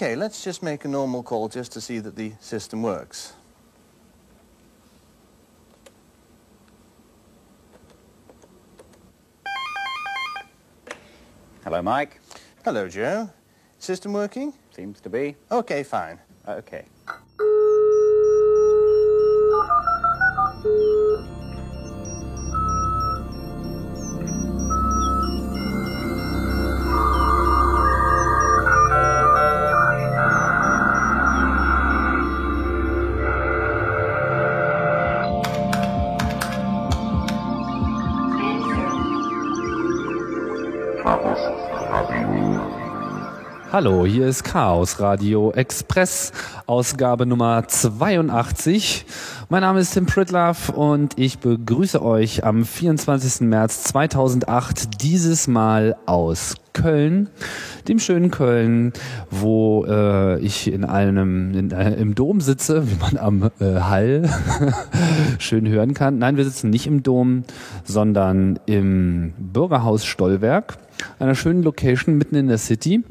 Okay, let's just make a normal call just to see that the system works. Hello, Mike. Hello, Joe. System working? Seems to be. Okay, fine. Okay. Hallo, hier ist Chaos Radio Express, Ausgabe Nummer 82. Mein Name ist Tim Pritlove und ich begrüße euch am 24. März 2008, dieses Mal aus Köln, dem schönen Köln, wo äh, ich in einem in, äh, im Dom sitze, wie man am äh, Hall schön hören kann. Nein, wir sitzen nicht im Dom, sondern im Bürgerhaus Stollwerk, einer schönen Location mitten in der City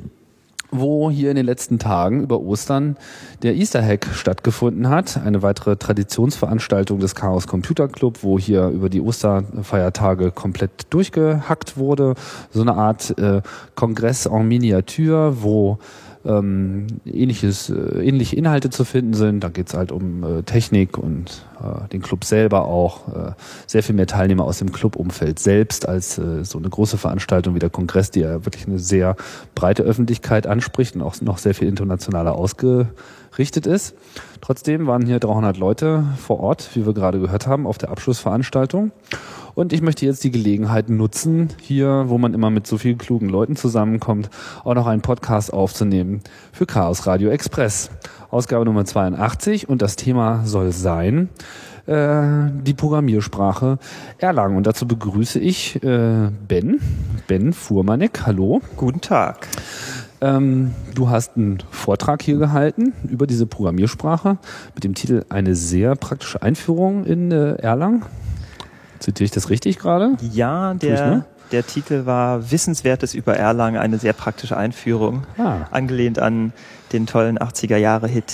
wo hier in den letzten Tagen über Ostern der Easter Hack stattgefunden hat. Eine weitere Traditionsveranstaltung des Chaos Computer Club, wo hier über die Osterfeiertage komplett durchgehackt wurde. So eine Art äh, Kongress en Miniatur, wo ähm, ähnliches, äh, ähnliche Inhalte zu finden sind. Da geht's halt um äh, Technik und äh, den Club selber auch. Äh, sehr viel mehr Teilnehmer aus dem Clubumfeld selbst als äh, so eine große Veranstaltung wie der Kongress, die ja wirklich eine sehr breite Öffentlichkeit anspricht und auch noch sehr viel internationaler ausgerichtet ist. Trotzdem waren hier 300 Leute vor Ort, wie wir gerade gehört haben, auf der Abschlussveranstaltung. Und ich möchte jetzt die Gelegenheit nutzen, hier, wo man immer mit so vielen klugen Leuten zusammenkommt, auch noch einen Podcast aufzunehmen für Chaos Radio Express. Ausgabe Nummer 82 und das Thema soll sein äh, die Programmiersprache Erlangen. Und dazu begrüße ich äh, Ben, Ben Fuhrmannek. Hallo. Guten Tag. Ähm, du hast einen Vortrag hier gehalten über diese Programmiersprache mit dem Titel Eine sehr praktische Einführung in äh, Erlang. Zitiere ich das richtig gerade? Ja, der, ne? der Titel war Wissenswertes über Erlangen, eine sehr praktische Einführung, ah. angelehnt an den tollen 80er-Jahre-Hit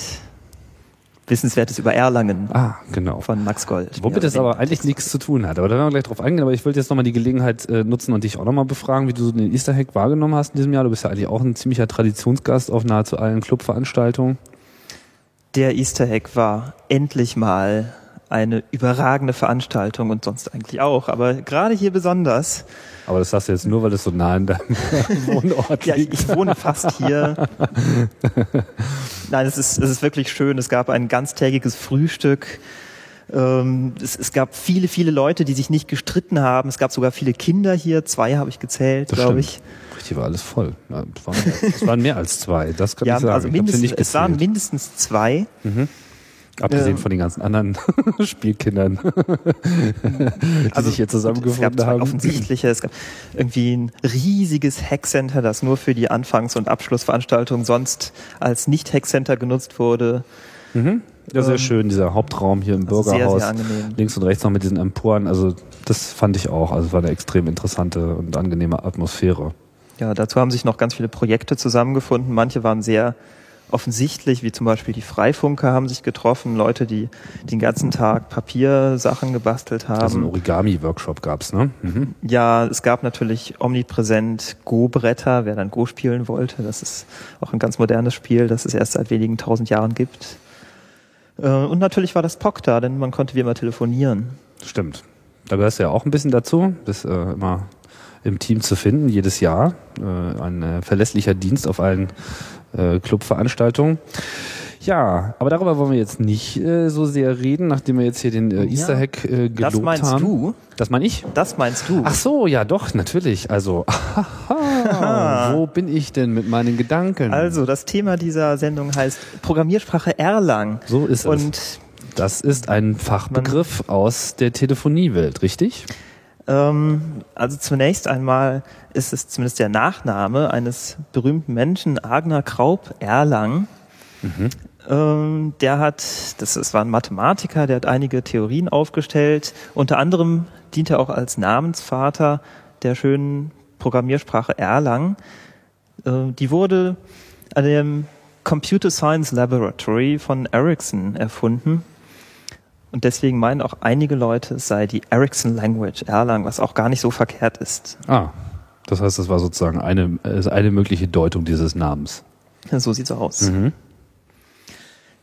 Wissenswertes über Erlangen. Ah, genau. Von Max Gold. Womit das aber eigentlich nichts zu tun hat. Aber da werden wir gleich drauf eingehen. Aber ich wollte jetzt nochmal die Gelegenheit äh, nutzen und dich auch nochmal befragen, wie du den Easter Hack wahrgenommen hast in diesem Jahr. Du bist ja eigentlich auch ein ziemlicher Traditionsgast auf nahezu allen Clubveranstaltungen. Der Easter Hack war endlich mal eine überragende Veranstaltung und sonst eigentlich auch, aber gerade hier besonders. Aber das sagst du jetzt nur, weil es so nah in deinem Wohnort ja, liegt. Ja, ich wohne fast hier. Nein, es ist, es ist wirklich schön. Es gab ein ganztägiges Frühstück. Ähm, es, es, gab viele, viele Leute, die sich nicht gestritten haben. Es gab sogar viele Kinder hier. Zwei habe ich gezählt, glaube ich. Hier war alles voll. Es waren, es waren mehr als zwei. Das kann ja, ich sagen. Also mindestens, es waren mindestens zwei. Mhm. Abgesehen ähm, von den ganzen anderen Spielkindern, die also, sich hier zusammengefunden es gab haben. Offensichtliche, es gab irgendwie ein riesiges Hackcenter, das nur für die Anfangs- und Abschlussveranstaltung sonst als Nicht-Hackcenter genutzt wurde. Mhm. Ja, sehr ähm, schön, dieser Hauptraum hier im Bürgerhaus. Sehr, sehr links und rechts noch mit diesen Emporen. Also das fand ich auch. Also es war eine extrem interessante und angenehme Atmosphäre. Ja, dazu haben sich noch ganz viele Projekte zusammengefunden. Manche waren sehr offensichtlich, wie zum Beispiel die Freifunker haben sich getroffen, Leute, die den ganzen Tag Papiersachen gebastelt haben. Also ein Origami-Workshop gab's, ne? Mhm. Ja, es gab natürlich omnipräsent Go-Bretter, wer dann Go spielen wollte. Das ist auch ein ganz modernes Spiel, das es erst seit wenigen tausend Jahren gibt. Äh, und natürlich war das POC da, denn man konnte wie immer telefonieren. Stimmt. Da gehörst du ja auch ein bisschen dazu. Bist äh, immer im Team zu finden, jedes Jahr. Äh, ein äh, verlässlicher Dienst auf allen äh, Clubveranstaltungen. Ja, aber darüber wollen wir jetzt nicht äh, so sehr reden, nachdem wir jetzt hier den äh, Easter Hack äh, gelobt haben. Das meinst haben. du? Das meine ich? Das meinst du? Ach so, ja doch, natürlich. Also, wo bin ich denn mit meinen Gedanken? Also, das Thema dieser Sendung heißt Programmiersprache Erlang. So ist Und es. Das ist ein Fachbegriff aus der Telefoniewelt, richtig? Ähm, also zunächst einmal ist es zumindest der Nachname eines berühmten Menschen, Agner Kraup Erlang. Mhm. Ähm, der hat, das, das war ein Mathematiker, der hat einige Theorien aufgestellt. Unter anderem dient er auch als Namensvater der schönen Programmiersprache Erlang. Äh, die wurde an dem Computer Science Laboratory von Ericsson erfunden. Und deswegen meinen auch einige Leute, es sei die Ericsson Language Erlang, was auch gar nicht so verkehrt ist. Ah, das heißt, das war sozusagen eine, eine mögliche Deutung dieses Namens. So sieht's aus.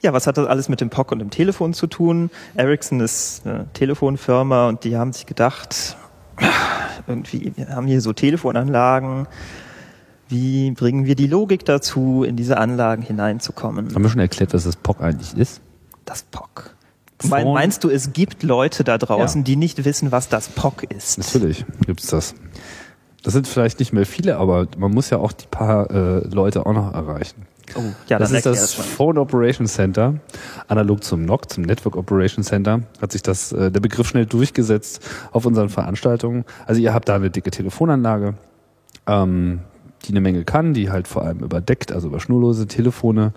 Ja, was hat das alles mit dem POC und dem Telefon zu tun? Ericsson ist eine Telefonfirma und die haben sich gedacht, irgendwie, wir haben hier so Telefonanlagen. Wie bringen wir die Logik dazu, in diese Anlagen hineinzukommen? Haben wir schon erklärt, was das POC eigentlich ist? Das POC. Mein, meinst du, es gibt Leute da draußen, Ja. die nicht wissen, was das POC ist? Natürlich gibt's das. Das sind vielleicht nicht mehr viele, aber man muss ja auch die paar äh, Leute auch noch erreichen. Oh, ja, das ist das. Phone Operation Center. Analog zum NOC, zum Network Operation Center, hat sich das, äh, der Begriff schnell durchgesetzt auf unseren Veranstaltungen. Also ihr habt da eine dicke Telefonanlage, ähm, die eine Menge kann, die halt vor allem überdeckt, also über schnurlose Telefone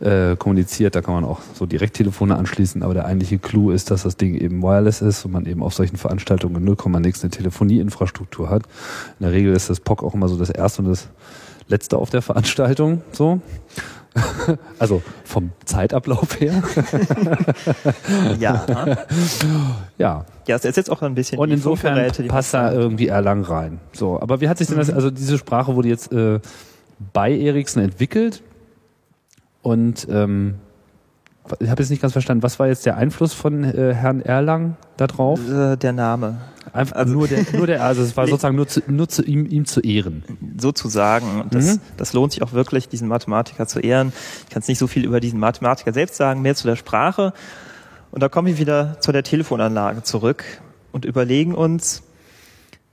äh, kommuniziert. Da kann man auch so Direkttelefone anschließen, aber der eigentliche Clou ist, dass das Ding eben wireless ist und man eben auf solchen Veranstaltungen 0, nix eine Telefonieinfrastruktur hat. In der Regel ist das POC auch immer so das erste und das letzte auf der Veranstaltung, so. Also vom Zeitablauf her. Ja, Ja. ja, es ist jetzt auch ein bisschen Und insofern Funkgeräte, passt da irgendwie Erlang rein. So, aber wie hat sich denn das, also diese Sprache wurde jetzt äh, bei Ericsson entwickelt und ähm, ich habe jetzt nicht ganz verstanden, was war jetzt der Einfluss von äh, Herrn Erlang da drauf? Äh, der Name. Einfach Also- nur der, nur der, also es war sozusagen nur zu, nur zu ihm, ihm zu ehren. sozusagen. Und das, Mhm. das lohnt sich auch wirklich, diesen Mathematiker zu ehren. Ich kann jetzt nicht so viel über diesen Mathematiker selbst sagen, mehr zu der Sprache. Und da kommen wir wieder zu der Telefonanlage zurück und überlegen uns,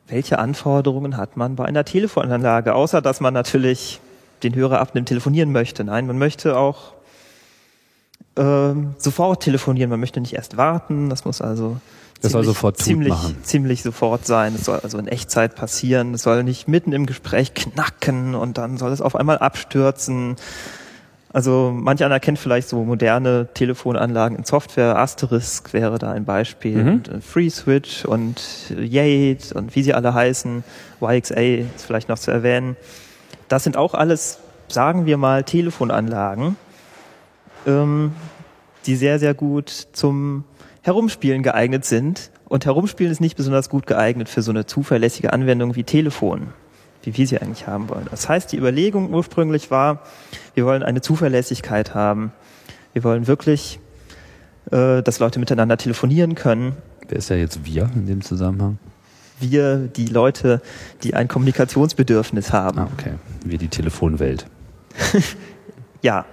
welche Anforderungen hat man bei einer Telefonanlage, außer dass man natürlich den Hörer abnimmt, telefonieren möchte. Nein, man möchte auch ähm, sofort telefonieren, man möchte nicht erst warten, das muss also Das soll ziemlich- sofort Tut ziemlich, machen. ziemlich sofort sein. Es soll also in Echtzeit passieren. Es soll nicht mitten im Gespräch knacken und dann soll es auf einmal abstürzen. Also manch einer kennt vielleicht so moderne Telefonanlagen in Software. Asterisk wäre da ein Beispiel. Mhm. Und, äh, FreeSwitch und äh, Yate und wie sie alle heißen. YXA ist vielleicht noch zu erwähnen. Das sind auch alles, sagen wir mal, Telefonanlagen, ähm, die sehr, sehr gut zum Herumspielen geeignet sind. Und Herumspielen ist nicht besonders gut geeignet für so eine zuverlässige Anwendung wie Telefon, wie wir sie eigentlich haben wollen. Das heißt, die Überlegung ursprünglich war, wir wollen eine Zuverlässigkeit haben. Wir wollen wirklich, äh, dass Leute miteinander telefonieren können. Wer ist ja jetzt wir in dem Zusammenhang? Wir, die Leute, die ein Kommunikationsbedürfnis haben. Ah, okay. Wir die Telefonwelt. Ja.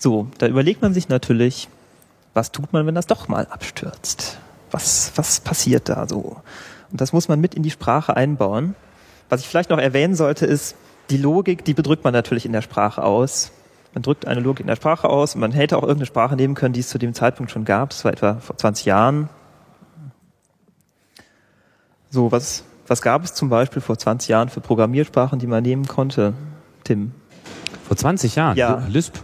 So, da überlegt man sich natürlich, was tut man, wenn das doch mal abstürzt? Was, was passiert da so? Und das muss man mit in die Sprache einbauen. Was ich vielleicht noch erwähnen sollte, ist, die Logik, die bedrückt man natürlich in der Sprache aus. Man drückt eine Logik in der Sprache aus und man hätte auch irgendeine Sprache nehmen können, die es zu dem Zeitpunkt schon gab. Das war etwa vor 20 Jahren. So, was, was gab es zum Beispiel vor 20 Jahren für Programmiersprachen, die man nehmen konnte? Tim, Vor 20 Jahren? Ja. Lisp?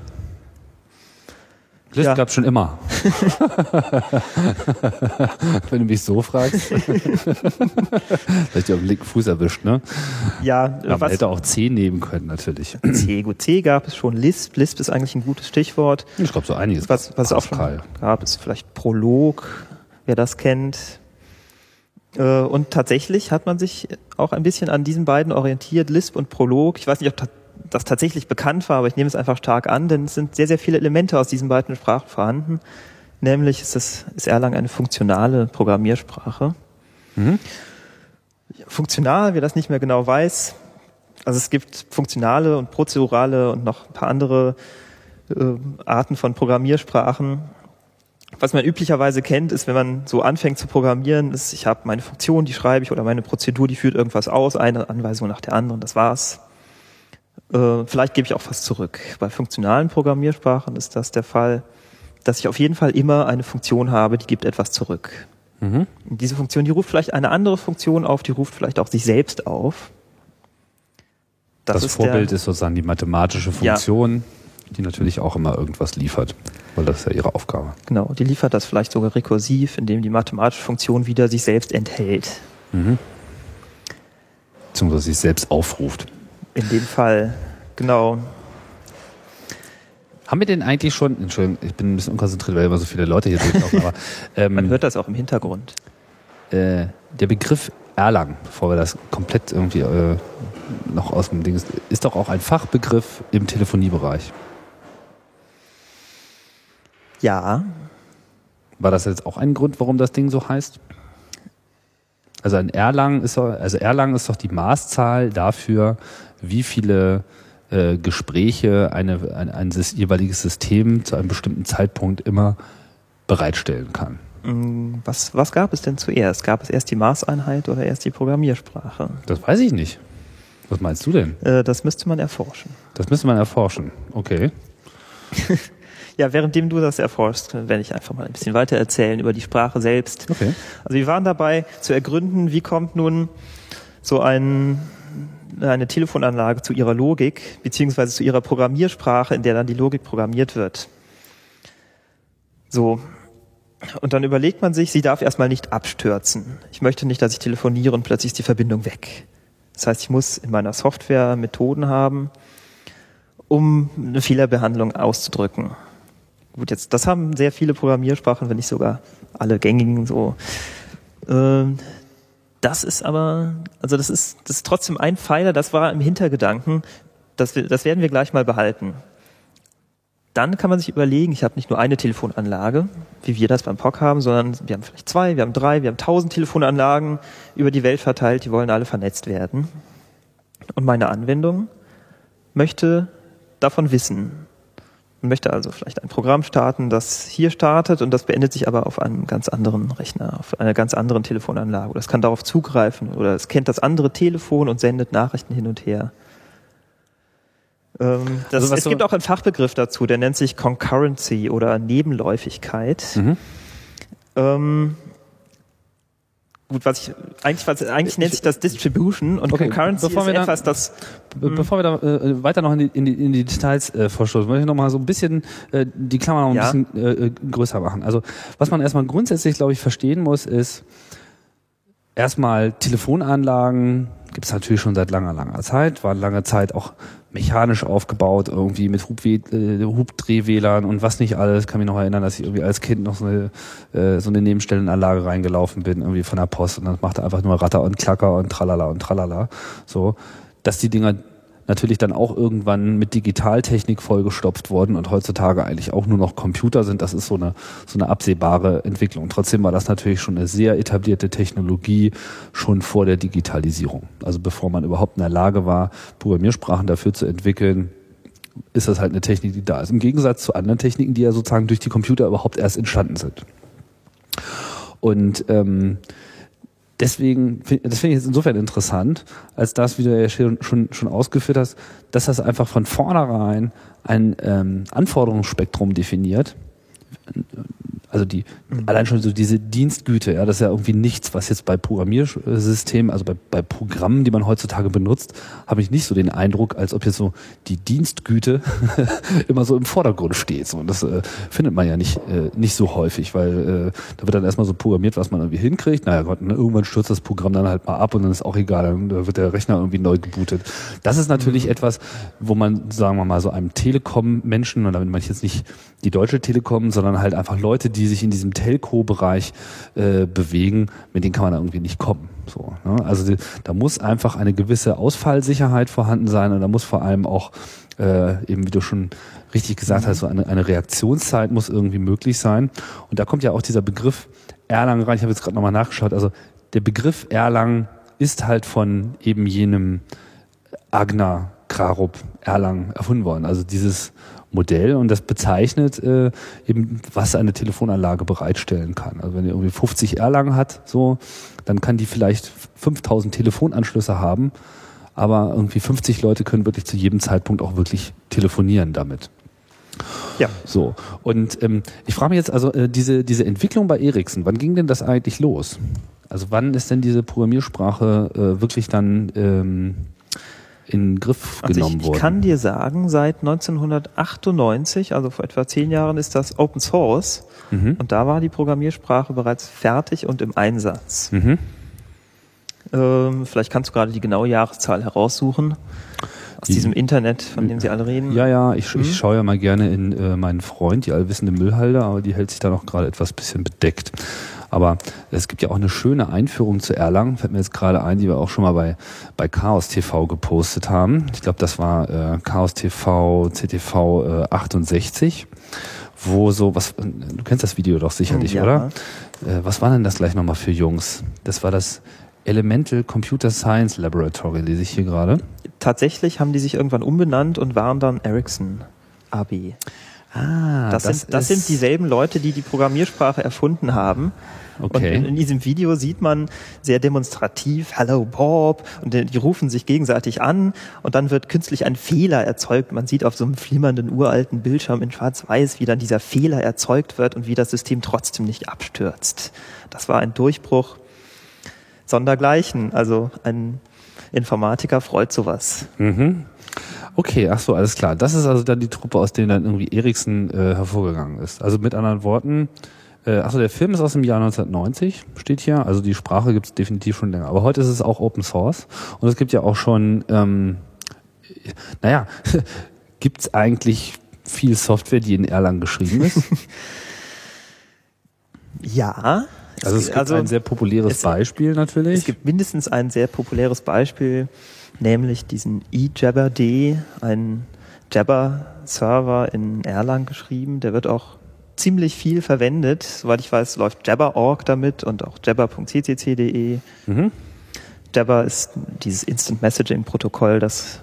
Lisp Ja. gab's schon immer. Wenn du mich so fragst. Vielleicht auf den linken Fuß erwischt, ne? Ja, Ja, man hätte auch C nehmen können, natürlich. C, gut, C gab es schon, Lisp, Lisp ist eigentlich ein gutes Stichwort. Ich glaube, so einiges. Was, was es auch schon Pascal. gab, ist vielleicht Prolog, wer das kennt. Äh, Und tatsächlich hat man sich auch ein bisschen an diesen beiden orientiert, Lisp und Prolog. Ich weiß nicht, ob ta- das tatsächlich bekannt war, aber ich nehme es einfach stark an, denn es sind sehr, sehr viele Elemente aus diesen beiden Sprachen vorhanden. Nämlich ist, das, ist Erlang eine funktionale Programmiersprache. Mhm. Funktional, wer das nicht mehr genau weiß, also es gibt funktionale und prozedurale und noch ein paar andere äh, Arten von Programmiersprachen. Was man üblicherweise kennt, ist, wenn man so anfängt zu programmieren, ist, ich habe meine Funktion, die schreibe ich, oder meine Prozedur, die führt irgendwas aus, eine Anweisung nach der anderen, das war's. Äh, vielleicht gebe ich auch was zurück. Bei funktionalen Programmiersprachen ist das der Fall, dass ich auf jeden Fall immer eine Funktion habe, die gibt etwas zurück. Mhm. Diese Funktion, die ruft vielleicht eine andere Funktion auf, die ruft vielleicht auch sich selbst auf. Das, ist Vorbild der, ist sozusagen die mathematische Ja. Funktion, die natürlich auch immer irgendwas liefert, weil das ist ja ihre Aufgabe. Genau, die liefert das vielleicht sogar rekursiv, indem die mathematische Funktion wieder sich selbst enthält. Mhm. Beziehungsweise sich selbst aufruft. In dem Fall, genau. Haben wir denn eigentlich schon, Entschuldigung, ich bin ein bisschen unkonzentriert, weil immer so viele Leute hier durchlaufen, aber Man ähm, hört das auch im Hintergrund. äh, der Begriff Erlang, bevor wir das komplett irgendwie äh, noch aus dem Ding ist, ist doch auch ein Fachbegriff im Telefoniebereich. Ja, War das jetzt auch ein Grund, warum das Ding so heißt? Also ein Erlang ist doch, also Erlang ist doch die Maßzahl dafür, wie viele äh, Gespräche eine, ein, ein jeweiliges System zu einem bestimmten Zeitpunkt immer bereitstellen kann. Mm, Was, was gab es denn zuerst? Gab es erst die Maßeinheit oder erst die Programmiersprache? Das weiß ich nicht. Was meinst du denn? Äh, das müsste man erforschen. Das müsste man erforschen. Okay. Ja, währenddem du das erforschst, werde ich einfach mal ein bisschen weiter erzählen über die Sprache selbst. Okay. Also wir waren dabei zu ergründen, wie kommt nun so ein, eine Telefonanlage zu ihrer Logik, beziehungsweise zu ihrer Programmiersprache, in der dann die Logik programmiert wird. So. Und dann überlegt man sich, sie darf erstmal nicht abstürzen. Ich möchte nicht, dass ich telefoniere und plötzlich ist die Verbindung weg. Das heißt, ich muss in meiner Software Methoden haben, um eine Fehlerbehandlung auszudrücken. Gut, jetzt, das haben sehr viele Programmiersprachen, wenn nicht sogar alle gängigen so. Ähm, das ist aber, also das ist, das ist trotzdem ein Pfeiler, das war im Hintergedanken, das, das werden wir gleich mal behalten. Dann kann man sich überlegen, ich habe nicht nur eine Telefonanlage, wie wir das beim POC haben, sondern wir haben vielleicht zwei, wir haben drei, wir haben tausend Telefonanlagen über die Welt verteilt, die wollen alle vernetzt werden. Und meine Anwendung möchte davon wissen. Man möchte also vielleicht ein Programm starten, das hier startet und das beendet sich aber auf einem ganz anderen Rechner, auf einer ganz anderen Telefonanlage. Oder es kann darauf zugreifen oder es kennt das andere Telefon und sendet Nachrichten hin und her. Ähm, das, Also es so- gibt auch einen Fachbegriff dazu, der nennt sich Concurrency oder Nebenläufigkeit. Mhm. Ähm, gut, was ich eigentlich, was, eigentlich nennt sich das Distribution und Okay, Concurrency bevor ist wir da- etwas, das Be bevor wir da äh, weiter noch in die, in die, in die Details äh, vorstoßen, möchte ich noch mal so ein bisschen äh, die Klammer noch ein Ja. bisschen äh, äh, größer machen. Also was man erstmal grundsätzlich, glaube ich, verstehen muss, ist erstmal Telefonanlagen gibt es natürlich schon seit langer, langer Zeit, waren lange Zeit auch mechanisch aufgebaut, irgendwie mit Hubwe äh, Hubdrehwählern und was nicht alles. Kann mich noch erinnern, dass ich irgendwie als Kind noch so eine, äh, so eine Nebenstellenanlage reingelaufen bin, irgendwie von der Post und dann machte einfach nur Ratter und Klacker und Tralala und Tralala. So, dass die Dinger natürlich dann auch irgendwann mit Digitaltechnik vollgestopft worden und heutzutage eigentlich auch nur noch Computer sind, das ist so eine, so eine absehbare Entwicklung. Trotzdem war das natürlich schon eine sehr etablierte Technologie schon vor der Digitalisierung. Also bevor man überhaupt in der Lage war, Programmiersprachen dafür zu entwickeln, ist das halt eine Technik, die da ist. Im Gegensatz zu anderen Techniken, die ja sozusagen durch die Computer überhaupt erst entstanden sind. Und ähm, deswegen, das finde ich jetzt insofern interessant, als das, wie du ja schon, schon, schon ausgeführt hast, dass das einfach von vornherein ein ähm, Anforderungsspektrum definiert. Also die, allein schon so diese Dienstgüte, ja, das ist ja irgendwie nichts, was jetzt bei Programmiersystemen, also bei, bei Programmen, die man heutzutage benutzt, habe ich nicht so den Eindruck, als ob jetzt so die Dienstgüte immer so im Vordergrund steht. So, und das äh, findet man ja nicht, äh, nicht so häufig, weil äh, da wird dann erstmal so programmiert, was man irgendwie hinkriegt. Naja Gott, ne, irgendwann stürzt das Programm dann halt mal ab und dann ist auch egal, dann wird der Rechner irgendwie neu gebootet. Das ist natürlich etwas, wo man, sagen wir mal, so einem Telekom-Menschen, und damit meine ich jetzt nicht die Deutsche Telekom, sondern halt einfach Leute, die sich in diesem Telco-Bereich äh, bewegen, mit denen kann man da irgendwie nicht kommen. So, ne? Also die, da muss einfach eine gewisse Ausfallsicherheit vorhanden sein und da muss vor allem auch äh, eben, wie du schon richtig gesagt hast, so eine, eine Reaktionszeit muss irgendwie möglich sein. Und da kommt ja auch dieser Begriff Erlang rein. Ich habe jetzt gerade nochmal nachgeschaut. Also der Begriff Erlang ist halt von eben jenem Agner Krarup Erlang erfunden worden. Also dieses Modell und das bezeichnet äh, eben, was eine Telefonanlage bereitstellen kann. Also wenn ihr irgendwie 50 Erlang hat, so, dann kann die vielleicht 5000 Telefonanschlüsse haben, aber irgendwie 50 Leute können wirklich zu jedem Zeitpunkt auch wirklich telefonieren damit. Ja. So. Und ähm, ich frage mich jetzt also, äh, diese, diese Entwicklung bei Ericsson, wann ging denn das eigentlich los? Also wann ist denn diese Programmiersprache äh, wirklich dann ähm, in den Griff Also genommen ich, ich worden? kann dir sagen, seit 1998, also vor etwa zehn Jahren, ist das Open Source mhm. und da war die Programmiersprache bereits fertig und im Einsatz. Mhm. Ähm, vielleicht kannst du gerade die genaue Jahreszahl heraussuchen. Aus Die- diesem Internet, von dem Sie alle reden. Ja, ja, ich, Mhm. ich schaue ja mal gerne in äh, meinen Freund, die allwissende Müllhalde, aber die hält sich da noch gerade etwas bisschen bedeckt. Aber es gibt ja auch eine schöne Einführung zu Erlangen, fällt mir jetzt gerade ein, die wir auch schon mal bei, bei Chaos TV gepostet haben. Ich glaube, das war äh, Chaos TV, CTV äh, 68, wo so, was, du kennst das Video doch sicherlich, Ja. oder? Äh, was war denn das gleich nochmal für Jungs? Das war das Elemental Computer Science Laboratory, lese ich hier gerade. Tatsächlich haben die sich irgendwann umbenannt und waren dann Ericsson AB. Ah, Das, sind, das sind dieselben Leute, die die Programmiersprache erfunden haben. Okay. Und in, diesem Video sieht man sehr demonstrativ, Hello Bob, und die, rufen sich gegenseitig an und dann wird künstlich ein Fehler erzeugt. Man sieht auf so einem flimmernden uralten Bildschirm in Schwarz-Weiß, wie dann dieser Fehler erzeugt wird und wie das System trotzdem nicht abstürzt. Das war ein Durchbruch sondergleichen. Also ein Informatiker freut sowas. Mhm. Okay, ach so, alles klar. Das ist also dann die Truppe, aus der dann irgendwie Eriksen äh, hervorgegangen ist. Also mit anderen Worten, äh, achso, der Film ist aus dem Jahr 1990, steht hier. Also die Sprache gibt es definitiv schon länger. Aber heute ist es auch Open Source. Und es gibt ja auch schon, ähm, naja, gibt es eigentlich viel Software, die in Erlang geschrieben ist? Ja. Also es gibt ein sehr populäres es- Beispiel natürlich. Es gibt mindestens ein sehr populäres Beispiel, nämlich diesen eJabber.d, ein Jabber-Server in Erlang geschrieben. Der wird auch ziemlich viel verwendet. Soweit ich weiß, läuft Jabber.org damit und auch jabber.ccc.de. mhm. Jabber ist dieses Instant Messaging-Protokoll, das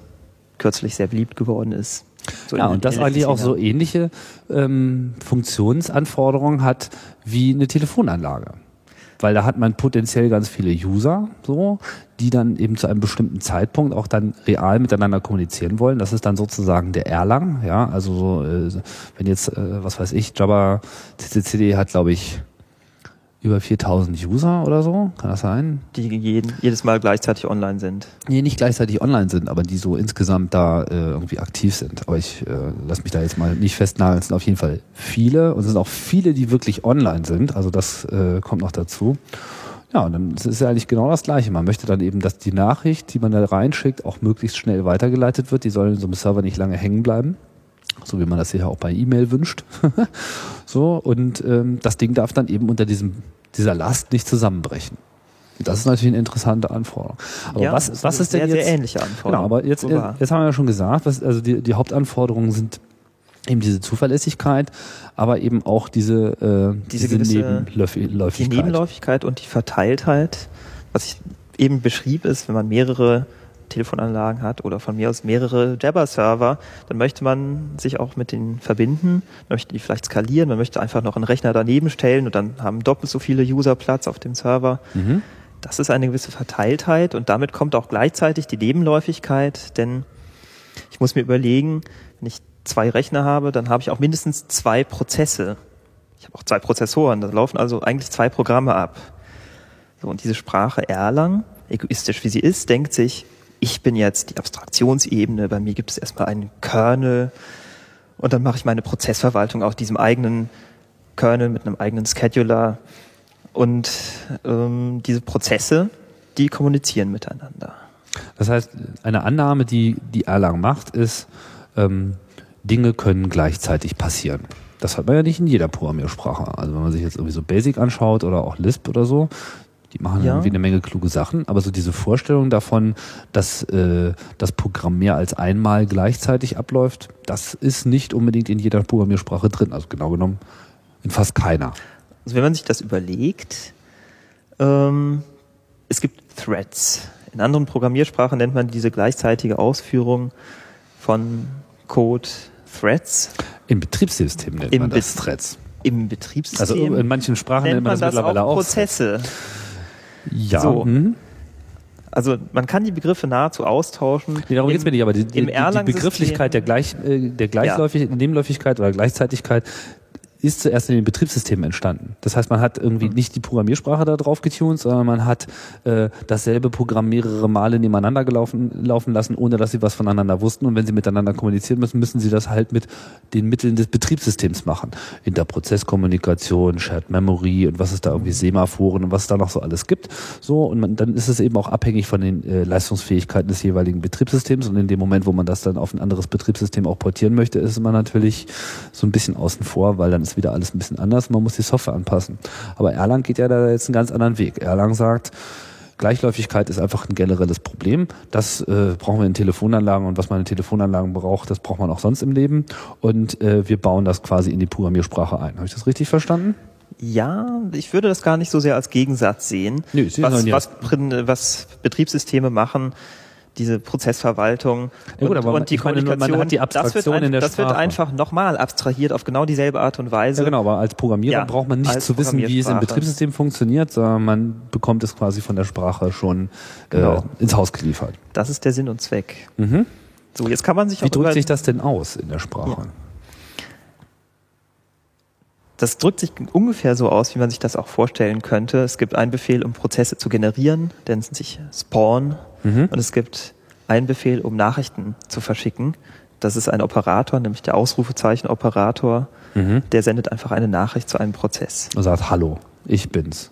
kürzlich sehr beliebt geworden ist. So Ja, und das eigentlich auch so ähnliche ähm, Funktionsanforderungen hat wie eine Telefonanlage. Weil da hat man potenziell ganz viele User, so, die dann eben zu einem bestimmten Zeitpunkt auch dann real miteinander kommunizieren wollen. Das ist dann sozusagen der Erlang, ja. Also so, äh, wenn jetzt, äh, was weiß ich, Jabba CCCD hat, glaube ich, über 4000 User oder so, kann das sein? die jeden, jedes Mal gleichzeitig online sind. Nee, nicht gleichzeitig online sind, aber die so insgesamt da äh, irgendwie aktiv sind. Aber ich äh, lass mich da jetzt mal nicht festnageln. Es sind auf jeden Fall viele und es sind auch viele, die wirklich online sind. Also das äh, kommt noch dazu. Ja, und dann ist es ja eigentlich genau das Gleiche. Man möchte dann eben, dass die Nachricht, die man da reinschickt, auch möglichst schnell weitergeleitet wird. Die soll in so einem Server nicht lange hängen bleiben. So wie man das hier auch bei E-Mail wünscht. so, und ähm, das Ding darf dann eben unter diesem, dieser Last nicht zusammenbrechen. Das ist natürlich eine interessante Anforderung. Aber Ja, was, das ist was eine ist denn sehr, jetzt? sehr ähnliche Anforderung. Genau, aber jetzt, wahr. jetzt haben wir ja schon gesagt, was, also die, die Hauptanforderungen sind eben diese Zuverlässigkeit, aber eben auch diese, äh, Diese diese, gewisse- Nebenläufigkeit. Die Nebenläufigkeit und die Verteiltheit, was ich eben beschrieb, ist, wenn man mehrere Telefonanlagen hat oder von mir aus mehrere Jabber-Server, dann möchte man sich auch mit denen verbinden, möchte die vielleicht skalieren, man möchte einfach noch einen Rechner daneben stellen und dann haben doppelt so viele User Platz auf dem Server. Mhm. Das ist eine gewisse Verteiltheit und damit kommt auch gleichzeitig die Nebenläufigkeit, denn ich muss mir überlegen, wenn ich zwei Rechner habe, dann habe ich auch mindestens zwei Prozesse. Ich habe auch zwei Prozessoren, da laufen also eigentlich zwei Programme ab. So, und diese Sprache Erlang, egoistisch wie sie ist, denkt sich, ich bin jetzt die Abstraktionsebene, bei mir gibt es erstmal einen Kernel und dann mache ich meine Prozessverwaltung auf diesem eigenen Kernel mit einem eigenen Scheduler und ähm, diese Prozesse, die kommunizieren miteinander. Das heißt, eine Annahme, die die Erlang macht, ist, ähm, Dinge können gleichzeitig passieren. Das hat man ja nicht in jeder Programmiersprache. Also wenn man sich jetzt irgendwie so Basic anschaut oder auch Lisp oder so, die machen Ja. irgendwie eine Menge kluge Sachen, aber so diese Vorstellung davon, dass äh, das Programm mehr als einmal gleichzeitig abläuft, das ist nicht unbedingt in jeder Programmiersprache drin. Also genau genommen in fast keiner. Also wenn man sich das überlegt, ähm, es gibt Threads. In anderen Programmiersprachen nennt man diese gleichzeitige Ausführung von Code Threads. Im Betriebssystem nennt Im man das Bet- Threads. Im Betriebssystem Also in manchen Sprachen nennt man das mittlerweile auch auch. Ja. So. hm. Also man kann die Begriffe nahezu austauschen. Nee, darum Im- geht's mir nicht, aber die, die, die Begrifflichkeit der, Gleich, äh, der Gleichläufig Nebenläufigkeit oder Gleichzeitigkeit ist zuerst in den Betriebssystemen entstanden. Das heißt, man hat irgendwie Mhm. nicht die Programmiersprache da drauf getunt, sondern man hat äh, dasselbe Programm mehrere Male nebeneinander gelaufen, laufen lassen, ohne dass sie was voneinander wussten. Und wenn sie miteinander kommunizieren müssen, müssen sie das halt mit den Mitteln des Betriebssystems machen. Interprozesskommunikation, Shared Memory und was es da irgendwie Semaphoren und was es da noch so alles gibt. So, und man, dann ist es eben auch abhängig von den äh, Leistungsfähigkeiten des jeweiligen Betriebssystems. Und in dem Moment, wo man das dann auf ein anderes Betriebssystem auch portieren möchte, ist man natürlich so ein bisschen außen vor, weil dann ist wieder alles ein bisschen anders. Man muss die Software anpassen. Aber Erlang geht ja da jetzt einen ganz anderen Weg. Erlang sagt, Gleichläufigkeit ist einfach ein generelles Problem. Das äh, brauchen wir in Telefonanlagen und was man in Telefonanlagen braucht, das braucht man auch sonst im Leben. Und äh, wir bauen das quasi in die Programmiersprache ein. Habe ich das richtig verstanden? Ja, ich würde das gar nicht so sehr als Gegensatz sehen. Nö, was, was, was Betriebssysteme machen, diese Prozessverwaltung Ja gut, und, und die Kommunikation, die das, wird, ein, das wird einfach nochmal abstrahiert auf genau dieselbe Art und Weise. Ja, genau, aber als Programmierer Ja, braucht man nicht zu wissen, wie es im. Betriebssystem funktioniert, sondern man bekommt es quasi von der Sprache schon Genau. äh, ins Haus geliefert. Das ist der Sinn und Zweck. Mhm. So, jetzt kann man sich Wie drückt sich das denn aus in der Sprache? Das drückt sich ungefähr so aus, wie man sich das auch vorstellen könnte. Es gibt einen Befehl, um Prozesse zu generieren, der nennt sich Spawn. Mhm. Und es gibt einen Befehl, um Nachrichten zu verschicken. Das ist ein Operator, nämlich der Ausrufezeichen-Operator. Mhm. Der sendet einfach eine Nachricht zu einem Prozess. Und sagt, hallo, ich bin's.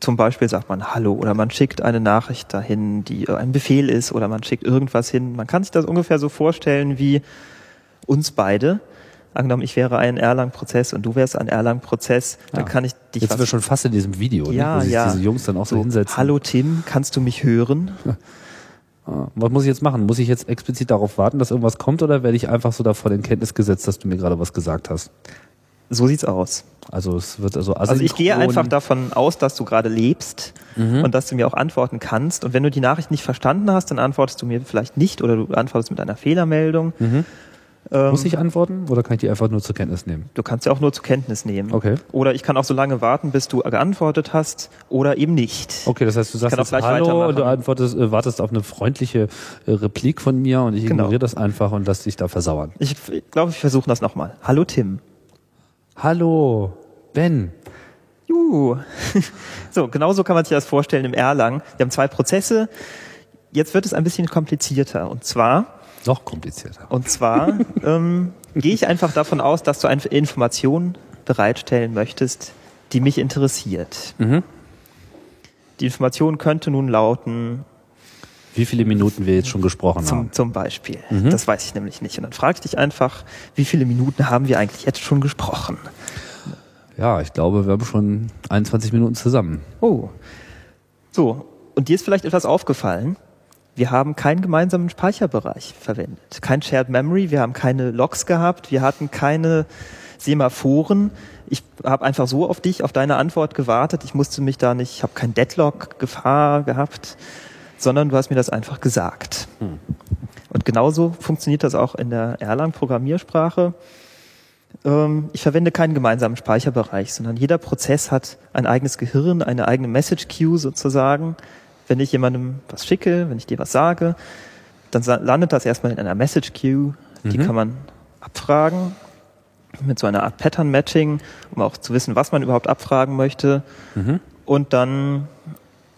Zum Beispiel sagt man Hallo oder man schickt eine Nachricht dahin, die ein Befehl ist oder man schickt irgendwas hin. Man kann sich das ungefähr so vorstellen wie uns beide. Angenommen, ich wäre ein Erlang-Prozess und du wärst ein Erlang-Prozess, dann Ja. kann ich dich Jetzt sind wir schon fast in diesem Video, Ja, ne, wo sich ja. diese Jungs dann auch so, so, hinsetzen. Hallo Tim, kannst du mich hören? Ah, Was muss ich jetzt machen? Muss ich jetzt explizit darauf warten, dass irgendwas kommt oder werde ich einfach so davor in Kenntnis gesetzt, dass du mir gerade was gesagt hast? So sieht's aus. Also es wird also Also ich gehe asynchron- einfach davon aus, dass du gerade lebst Mhm. und dass du mir auch antworten kannst. Und wenn du die Nachricht nicht verstanden hast, dann antwortest du mir vielleicht nicht oder du antwortest mit einer Fehlermeldung. Mhm. Ähm, Muss ich antworten oder kann ich die einfach nur zur Kenntnis nehmen? Du kannst ja auch nur zur Kenntnis nehmen. Okay. Oder ich kann auch so lange warten, bis du geantwortet hast oder eben nicht. Okay, das heißt, du sagst jetzt Hallo und du antwortest, äh, wartest auf eine freundliche äh, Replik von mir und ich Genau. ignoriere das einfach und lass dich da versauern. Ich ich glaube, ich versuche das nochmal. Hallo Tim. Hallo, Ben. Juhu. so, genauso kann man sich das vorstellen im Erlang. Wir haben zwei Prozesse. Jetzt wird es ein bisschen komplizierter. Und zwar, Noch komplizierter. und zwar ähm, gehe ich einfach davon aus, dass du eine Information bereitstellen möchtest, die mich interessiert. Mhm. Die Information könnte nun lauten, Wie viele Minuten wir jetzt schon gesprochen Zum, haben. zum Beispiel. Mhm. Das weiß ich nämlich nicht. Und dann frage ich dich einfach, wie viele Minuten haben wir eigentlich jetzt schon gesprochen? Ja, ich glaube, wir haben schon 21 Minuten zusammen. Oh. So, und dir ist vielleicht etwas aufgefallen. Wir haben keinen gemeinsamen Speicherbereich verwendet. Kein Shared Memory, wir haben keine Logs gehabt, wir hatten keine Semaphoren. Ich habe einfach so auf dich, auf deine Antwort gewartet. Ich musste mich da nicht, ich habe kein Deadlock-Gefahr gehabt, sondern du hast mir das einfach gesagt. Und genauso funktioniert das auch in der Erlang-Programmiersprache. Ähm, ich verwende keinen gemeinsamen Speicherbereich, sondern jeder Prozess hat ein eigenes Gehirn, eine eigene Message Queue sozusagen. Wenn ich jemandem was schicke, wenn ich dir was sage, dann landet das erstmal in einer Message Queue. Die Mhm. kann man abfragen mit so einer Art Pattern Matching, um auch zu wissen, was man überhaupt abfragen möchte. Mhm. Und dann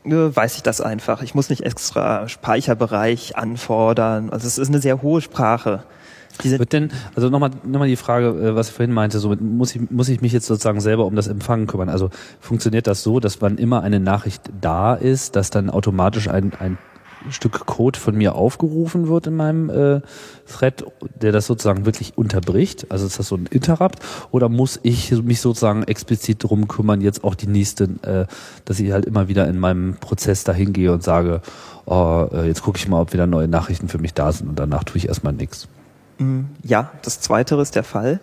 äh, weiß ich das einfach. Ich muss nicht extra Speicherbereich anfordern. Also es ist eine sehr hohe Sprache. Wird denn, also nochmal noch mal die Frage, äh, was ich vorhin meinte, so muss ich, muss ich mich jetzt sozusagen selber um das Empfangen kümmern? Also funktioniert das so, dass wann immer eine Nachricht da ist, dass dann automatisch ein, ein Stück Code von mir aufgerufen wird in meinem äh, Thread, der das sozusagen wirklich unterbricht? Also ist das so ein Interrupt? Oder muss ich mich sozusagen explizit drum kümmern, jetzt auch die nächste, äh, dass ich halt immer wieder in meinem Prozess dahin gehe und sage, oh, äh, jetzt gucke ich mal, ob wieder neue Nachrichten für mich da sind und danach tue ich erstmal nichts. Mm, Ja, das Zweite ist der Fall.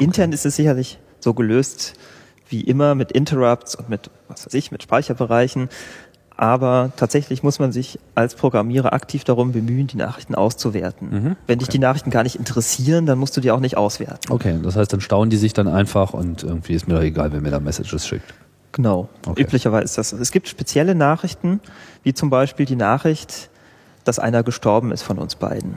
Intern ist es sicherlich so gelöst wie immer mit Interrupts und mit, was weiß ich, mit Speicherbereichen. Aber tatsächlich muss man sich als Programmierer aktiv darum bemühen, die Nachrichten auszuwerten. Mhm, Wenn dich okay. die Nachrichten gar nicht interessieren, dann musst du die auch nicht auswerten. Okay, das heißt, dann stauen die sich dann einfach und irgendwie ist mir doch egal, wer mir da Messages schickt. Genau. Okay. Üblicherweise ist das so. Es gibt spezielle Nachrichten, wie zum Beispiel die Nachricht, dass einer gestorben ist von uns beiden.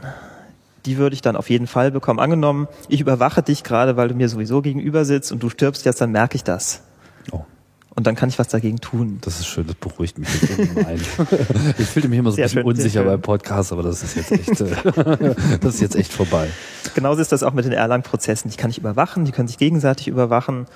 Die würde ich dann auf jeden Fall bekommen. Angenommen, ich überwache dich gerade, weil du mir sowieso gegenüber sitzt und du stirbst jetzt, dann merke ich das. Oh, Und dann kann ich was dagegen tun. das ist schön, das beruhigt mich jetzt ungemein. ich fühlte mich immer so ein Sehr bisschen schön, unsicher beim Podcast, aber das ist jetzt echt, äh, das ist jetzt echt vorbei. Genauso ist das auch mit den Erlang-Prozessen. Die kann ich überwachen, die können sich gegenseitig überwachen.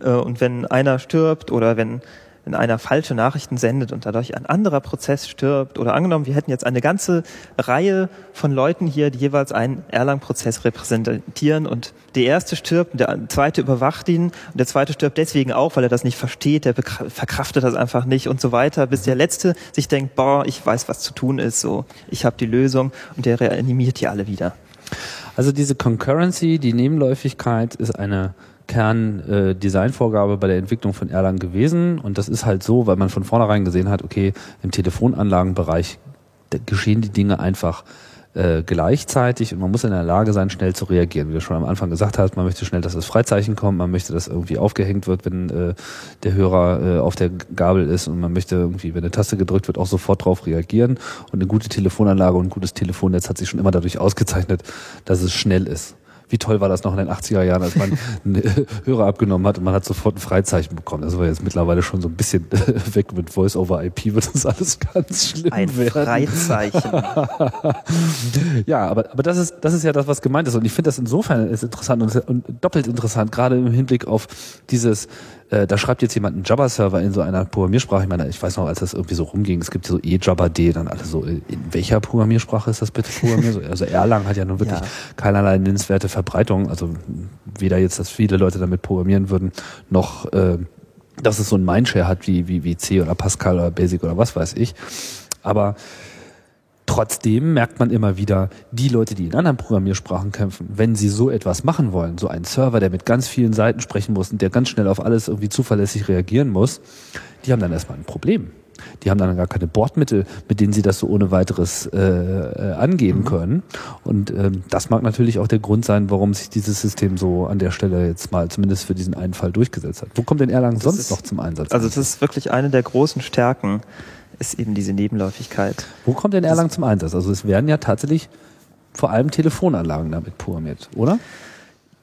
Äh, Und wenn einer stirbt oder wenn, wenn einer falsche Nachrichten sendet und dadurch ein anderer Prozess stirbt oder angenommen, wir hätten jetzt eine ganze Reihe von Leuten hier, die jeweils einen Erlang-Prozess repräsentieren und der erste stirbt, und der zweite überwacht ihn und der zweite stirbt deswegen auch, weil er das nicht versteht, der verkraftet das einfach nicht und so weiter, bis der letzte sich denkt, boah, ich weiß, was zu tun ist, so, ich habe die Lösung und der reanimiert die alle wieder. Also diese Concurrency, die Nebenläufigkeit, ist eine Kern-Designvorgabe bei der Entwicklung von Erlang gewesen. Und das ist halt so, weil man von vornherein gesehen hat, okay, im Telefonanlagenbereich geschehen die Dinge einfach äh, gleichzeitig und man muss in der Lage sein, schnell zu reagieren. Wie du schon am Anfang gesagt hast, man möchte schnell, dass das Freizeichen kommt, man möchte, dass irgendwie aufgehängt wird, wenn äh, der Hörer äh, auf der Gabel ist und man möchte irgendwie, wenn eine Taste gedrückt wird, auch sofort darauf reagieren. Und eine gute Telefonanlage und ein gutes Telefonnetz hat sich schon immer dadurch ausgezeichnet, dass es schnell ist. Wie toll war das noch in den 80er Jahren, als man einen äh, Hörer abgenommen hat und man hat sofort ein Freizeichen bekommen. Das war jetzt mittlerweile schon so ein bisschen weg mit Voice-over-IP, wird das alles ganz schlimm Ein werden. Freizeichen. Ja, aber, aber das ist, das ist ja das, was gemeint ist. Und ich finde das insofern ist interessant und, und doppelt interessant, gerade im Hinblick auf dieses, äh, da schreibt jetzt jemand einen Jabba-Server in so einer Programmiersprache. Ich meine, ich weiß noch, als das irgendwie so rumging, es gibt so E-Jabba-D, dann alle so, in welcher Programmiersprache ist das bitte programmiert? Also Erlang hat ja nun wirklich Ja. keinerlei nennenswerte Verbreitung. Also weder jetzt, dass viele Leute damit programmieren würden, noch äh, dass es so ein Mindshare hat wie, wie, wie C oder Pascal oder Basic oder was weiß ich. Aber Trotzdem merkt man immer wieder, die Leute, die in anderen Programmiersprachen kämpfen, wenn sie so etwas machen wollen, so einen Server, der mit ganz vielen Seiten sprechen muss und der ganz schnell auf alles irgendwie zuverlässig reagieren muss, die haben dann erstmal ein Problem. Die haben dann gar keine Bordmittel, mit denen sie das so ohne weiteres äh, äh, angehen können. Und ähm, das mag natürlich auch der Grund sein, warum sich dieses System so an der Stelle jetzt mal zumindest für diesen einen Fall durchgesetzt hat. Wo kommt denn Erlang sonst ist- noch zum Einsatz? Also das ist wirklich eine der großen Stärken, ist eben diese Nebenläufigkeit. Wo kommt denn Erlang zum Einsatz? Also es werden ja tatsächlich vor allem Telefonanlagen damit programmiert, oder?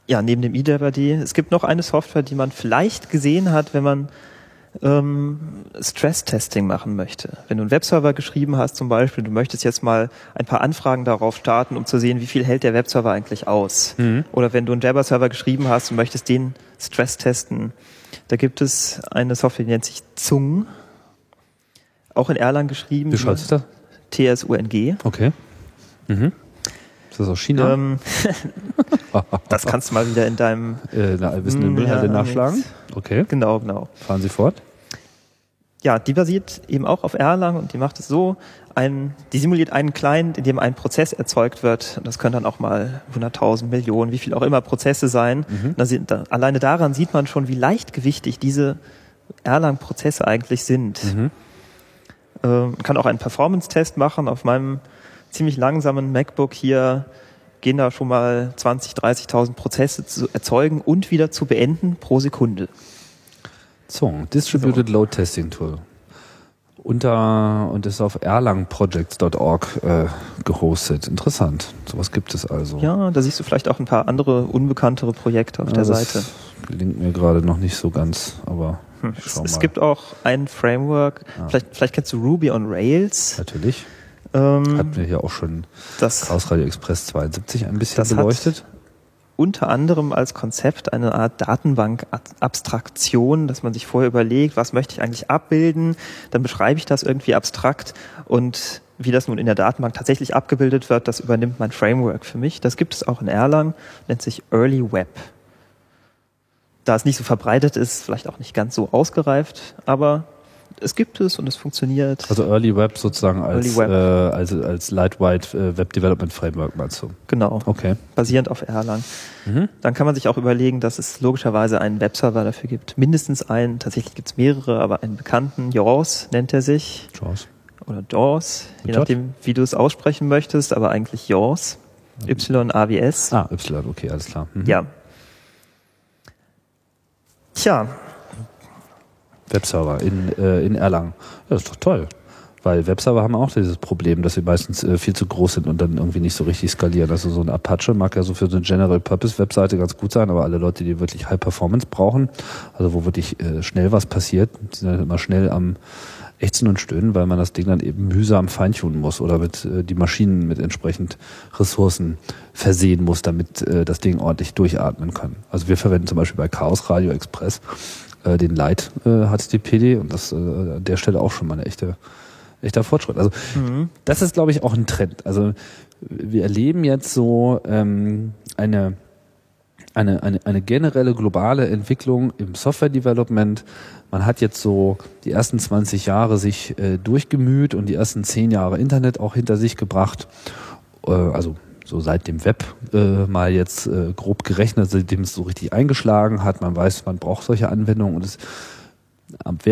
Ja, neben dem eDRD. Es gibt noch eine Software, die man vielleicht gesehen hat, wenn man ähm, Stress-Testing machen möchte. Wenn du einen Webserver geschrieben hast zum Beispiel, du möchtest jetzt mal ein paar Anfragen darauf starten, um zu sehen, wie viel hält der Webserver eigentlich aus. Oder wenn du einen Jabber-Server geschrieben hast und möchtest den Stress testen, da gibt es eine Software, die nennt sich Zung. Auch in Erlang geschrieben. Wie schreibst du das? TSUNG. Okay. Mhm. Ist das aus China? Ähm, das kannst du mal wieder in deinem, äh, na, wissen den Mm, Müllhalde ja, nachschlagen? Okay. genau, genau. Fahren Sie fort. Ja, die basiert eben auch auf Erlang und die macht es so, ein, die simuliert einen Client, in dem ein Prozess erzeugt wird. Und das können dann auch mal 100.000 Millionen, wie viel auch immer Prozesse sein. Da sieht, da, alleine daran sieht man schon, wie leichtgewichtig diese Erlang-Prozesse eigentlich sind. Ähm, kann auch einen Performance-Test machen. Auf meinem ziemlich langsamen MacBook hier gehen da schon mal 20, 30.000 Prozesse zu erzeugen und wieder zu beenden pro Sekunde. So, Distributed Load Testing Tool. Unter und ist auf erlangprojects.org äh, gehostet. Interessant. Sowas gibt es also. Ja, da siehst du vielleicht auch ein paar andere unbekanntere Projekte auf Ja, der das Seite. Gelingt mir gerade noch nicht so ganz, aber Hm. Es, es gibt auch ein Framework, Ah. vielleicht, vielleicht kennst du Ruby on Rails. natürlich. Ähm, Hatten wir hier auch schon das Chaos Radio Express 72 ein bisschen beleuchtet. unter anderem als Konzept eine Art Datenbank-Abstraktion, dass man sich vorher überlegt, was möchte ich eigentlich abbilden, dann beschreibe ich das irgendwie abstrakt und wie das nun in der Datenbank tatsächlich abgebildet wird, das übernimmt mein Framework für mich. Das gibt es auch in Erlang, nennt sich Early Web. Da es nicht so verbreitet ist, vielleicht auch nicht ganz so ausgereift, aber es gibt es und es funktioniert. Also Early Web sozusagen als, Web. Äh, als, als Lightweight äh, Web Development Framework meinst du? genau. Okay. basierend auf Erlang. Dann kann man sich auch überlegen, dass es logischerweise einen Webserver dafür gibt. Mindestens einen, tatsächlich gibt es mehrere, aber einen bekannten, Jaws nennt er sich, Chance. oder Jaws, je Mit J? nachdem, wie du es aussprechen möchtest, aber eigentlich Jaws. Y-A-W-S. Ah, Y, okay, alles klar. Mhm. Ja. Tja, Webserver in, äh, in Erlang. Ja, ist doch toll. Weil Webserver haben auch dieses Problem, dass sie meistens äh, viel zu groß sind und dann irgendwie nicht so richtig skalieren. Also so ein Apache mag ja so für so eine General-Purpose-Webseite ganz gut sein, aber alle Leute, die wirklich High Performance brauchen, also wo wirklich äh, schnell was passiert, sind halt immer schnell am Ächzen und Stöhnen, weil man das Ding dann eben mühsam feintunen muss oder mit äh, die Maschinen mit entsprechend Ressourcen versehen muss, damit äh, das Ding ordentlich durchatmen kann. Also wir verwenden zum Beispiel bei Chaos Radio Express äh, den Light äh, HTTPD und das äh, an der Stelle auch schon mal eine echte echter Fortschritt. Also Mhm. das ist, glaube ich, auch ein Trend. Also wir erleben jetzt so ähm, eine, eine, eine, eine generelle globale Entwicklung im Software-Development. Man hat jetzt so die ersten 20 Jahre sich äh, durchgemüht und die ersten 10 Jahre Internet auch hinter sich gebracht. Äh, also so seit dem Web äh, mal jetzt äh, grob gerechnet, seitdem es so richtig eingeschlagen hat. Man weiß, man braucht solche Anwendungen und es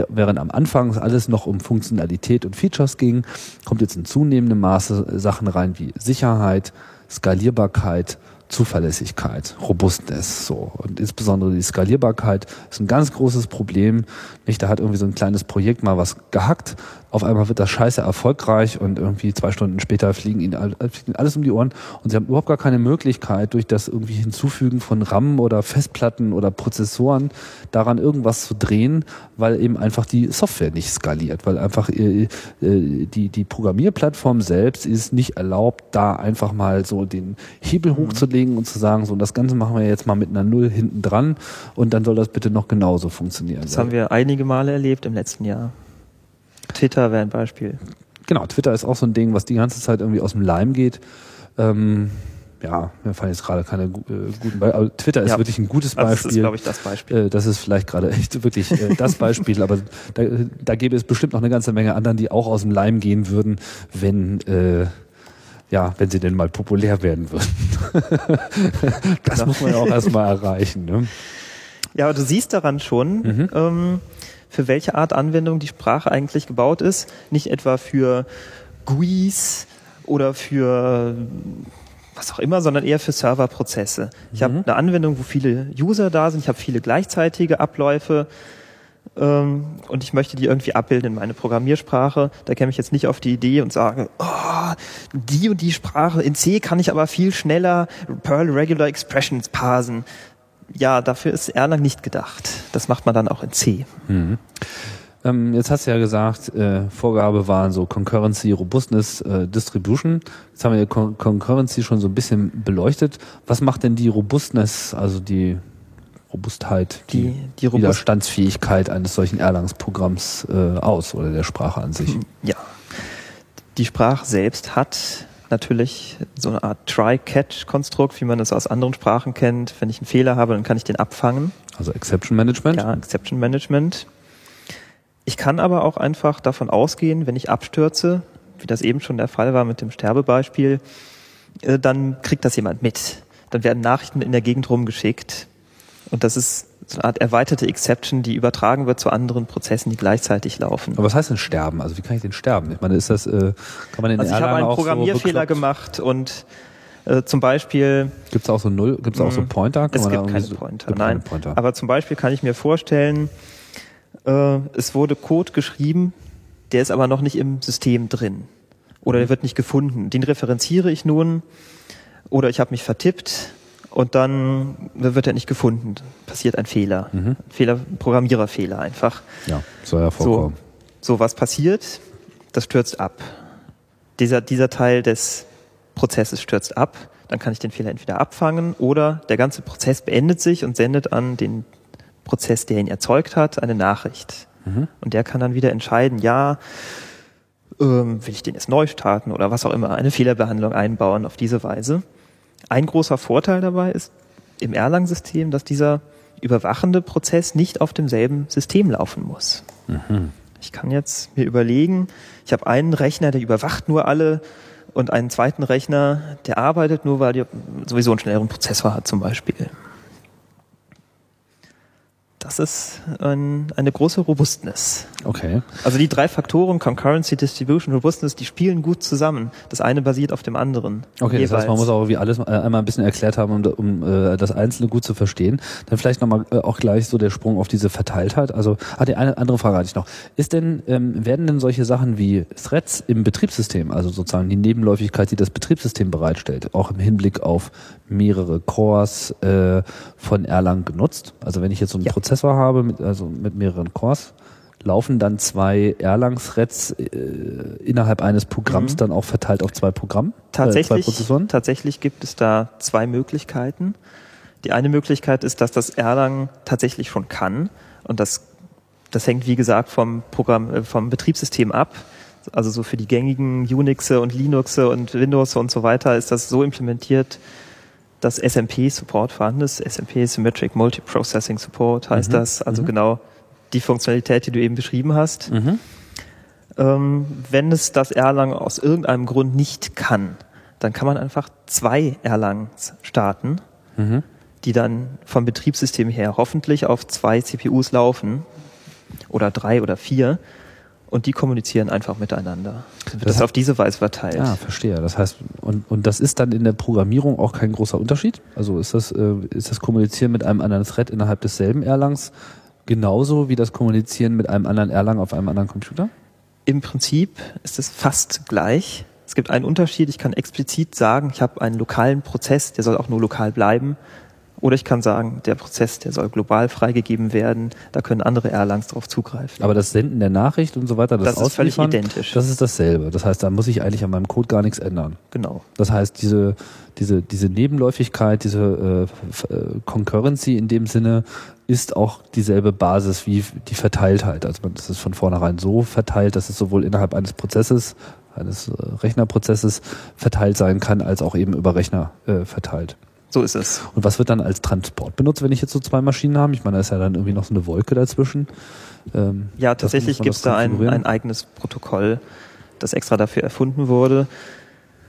während am Anfang alles noch um Funktionalität und Features ging, kommt jetzt in zunehmendem Maße Sachen rein wie Sicherheit, Skalierbarkeit, Zuverlässigkeit, Robustness, so. Und insbesondere die Skalierbarkeit ist ein ganz großes Problem. Nicht, da hat irgendwie so ein kleines Projekt mal was gehackt. Auf einmal wird das scheiße erfolgreich und irgendwie zwei Stunden später fliegen ihnen alles um die Ohren und sie haben überhaupt gar keine Möglichkeit, durch das irgendwie Hinzufügen von RAM oder Festplatten oder Prozessoren daran irgendwas zu drehen, weil eben einfach die Software nicht skaliert, weil einfach äh, äh, die, die Programmierplattform selbst ist nicht erlaubt, da einfach mal so den Hebel hochzulegen und zu sagen, so das Ganze machen wir jetzt mal mit einer Null hinten dran und dann soll das bitte noch genauso funktionieren. Das haben wir einige Male erlebt im letzten Jahr. Twitter wäre ein Beispiel. Genau, Twitter ist auch so ein Ding, was die ganze Zeit irgendwie aus dem Leim geht. Ähm, ja, mir fallen jetzt gerade keine äh, guten Beispiele. Aber Twitter ist Ja. wirklich ein gutes Also das ist, Beispiel. glaube ich, das Beispiel. Äh, das ist vielleicht gerade echt wirklich äh, das Beispiel, aber da, da gäbe es bestimmt noch eine ganze Menge anderen, die auch aus dem Leim gehen würden, wenn äh, ja, wenn sie denn mal populär werden würden. das Genau. muss man ja auch erstmal erreichen. Ne? Ja, aber du siehst daran schon, Mhm. ähm, für welche Art Anwendung die Sprache eigentlich gebaut ist. Nicht etwa für GUIs oder für was auch immer, sondern eher für Serverprozesse. Ich habe eine Anwendung, wo viele User da sind, ich habe viele gleichzeitige Abläufe ähm, und ich möchte die irgendwie abbilden in meine Programmiersprache. Da käme ich jetzt nicht auf die Idee und sage, oh, die und die Sprache in C kann ich aber viel schneller Perl Regular Expressions parsen. Ja, dafür ist Erlang nicht gedacht. Das macht man dann auch in C. Ähm, jetzt hast du ja gesagt, äh, Vorgabe waren so Concurrency, Robustness, äh, Distribution. Jetzt haben wir Con Concurrency schon so ein bisschen beleuchtet. Was macht denn die Robustness, also die Robustheit, die, Die, die Robust Widerstandsfähigkeit eines solchen Erlangs-Programms äh, aus oder der Sprache an sich? Ja. Die Sprache selbst hat natürlich so eine Art Try-Catch-Konstrukt, wie man es aus anderen Sprachen kennt. Wenn ich einen Fehler habe, dann kann ich den abfangen. Also Exception Management? Ja, Exception Management. Ich kann aber auch einfach davon ausgehen, wenn ich abstürze, wie das eben schon der Fall war mit dem Sterbebeispiel, äh, dann kriegt das jemand mit. Dann werden Nachrichten in der Gegend rumgeschickt. Und das ist so eine Art erweiterte Exception, die übertragen wird zu anderen Prozessen, die gleichzeitig laufen. Aber was heißt denn sterben? Also wie kann ich denn sterben? Ich meine, ist das, äh, kann man in Also ich habe einen Programmierfehler so gemacht und äh, zum Beispiel, Gibt es auch so Null, gibt es auch so Mhm. Pointer? Kann es gibt irgendwie keine so- Pointer, gibt nein. keine Pointer. Aber zum Beispiel kann ich mir vorstellen, äh, es wurde Code geschrieben, der ist aber noch nicht im System drin. Oder Mhm. der wird nicht gefunden. Den referenziere ich nun oder ich habe mich vertippt und dann wird er nicht gefunden. Passiert ein Fehler. Mhm. Ein Fehler, Programmiererfehler einfach. ja, soll ja vorkommen. So, was passiert? Das stürzt ab. Dieser, dieser Teil des Prozesses stürzt ab. Dann kann ich den Fehler entweder abfangen oder der ganze Prozess beendet sich und sendet an den Prozess, der ihn erzeugt hat, eine Nachricht. Und der kann dann wieder entscheiden, ja, ähm, will ich den jetzt neu starten oder was auch immer, eine Fehlerbehandlung einbauen auf diese Weise. Ein großer Vorteil dabei ist im Erlang-System, dass dieser überwachende Prozess nicht auf demselben System laufen muss. Ich kann jetzt mir überlegen, ich habe einen Rechner, der überwacht nur alle und einen zweiten Rechner, der arbeitet nur, weil der sowieso einen schnelleren Prozessor hat zum Beispiel. Das ist ein, eine große Robustness. Okay. Also die drei Faktoren, Concurrency, Distribution, Robustness, die spielen gut zusammen. Das eine basiert auf dem anderen. Okay, das heißt, man jeweils. muss auch irgendwie alles äh, einmal ein bisschen erklärt haben, um, um äh, das Einzelne gut zu verstehen. Dann vielleicht nochmal äh, auch gleich so der Sprung auf diese Verteiltheit. Also, ah, die eine andere Frage hatte ich noch. Ist denn, ähm, werden denn solche Sachen wie Threads im Betriebssystem, also sozusagen die Nebenläufigkeit, die das Betriebssystem bereitstellt, auch im Hinblick auf mehrere Cores äh, von Erlang genutzt? Also wenn ich jetzt so einen Ja. Prozessor habe, mit, also mit mehreren Cores, laufen dann zwei Erlang-Threads äh, innerhalb eines Programms Mhm. dann auch verteilt auf zwei Programme? Äh, zwei Tatsächlich, Prozessoren? tatsächlich gibt es da zwei Möglichkeiten. Die eine Möglichkeit ist, dass das Erlang tatsächlich schon kann. Und das, das hängt, wie gesagt, vom Programm, äh, vom Betriebssystem ab. Also so für die gängigen Unixe und Linuxe und Windows und so weiter ist das so implementiert, dass SMP-Support vorhanden ist. SMP Symmetric Multiprocessing Support heißt Mhm. das. Also Mhm. genau die Funktionalität, die du eben beschrieben hast. Mhm. Ähm, wenn es das Erlang aus irgendeinem Grund nicht kann, dann kann man einfach zwei Erlangs starten, Mhm. die dann vom Betriebssystem her hoffentlich auf zwei CPUs laufen oder drei oder vier und die kommunizieren einfach miteinander. Dann wird Das das, auf diese Weise verteilt. Ja, verstehe. Das heißt, und, und das ist dann in der Programmierung auch kein großer Unterschied? Also ist das, äh, ist das Kommunizieren mit einem anderen Thread innerhalb desselben Erlangs genauso wie das Kommunizieren mit einem anderen Erlang auf einem anderen Computer? Im Prinzip ist es fast gleich. Es gibt einen Unterschied. Ich kann explizit sagen, ich habe einen lokalen Prozess, der soll auch nur lokal bleiben. Oder ich kann sagen, der Prozess, der soll global freigegeben werden. Da können andere Erlangs darauf zugreifen. Aber das Senden der Nachricht und so weiter, das, Das ist völlig identisch. Das ist dasselbe. Das heißt, da muss ich eigentlich an meinem Code gar nichts ändern. genau. Das heißt, diese, diese, diese Nebenläufigkeit, diese äh, äh, Concurrency in dem Sinne ist auch dieselbe Basis wie die Verteiltheit. Also man, das ist von vornherein so verteilt, dass es sowohl innerhalb eines Prozesses, eines äh, Rechnerprozesses verteilt sein kann, als auch eben über Rechner äh, verteilt. So ist es. Und was wird dann als Transport benutzt, wenn ich jetzt so zwei Maschinen habe? Ich meine, da ist ja dann irgendwie noch so eine Wolke dazwischen. Ähm, Ja, tatsächlich gibt es da ein, ein eigenes Protokoll, das extra dafür erfunden wurde.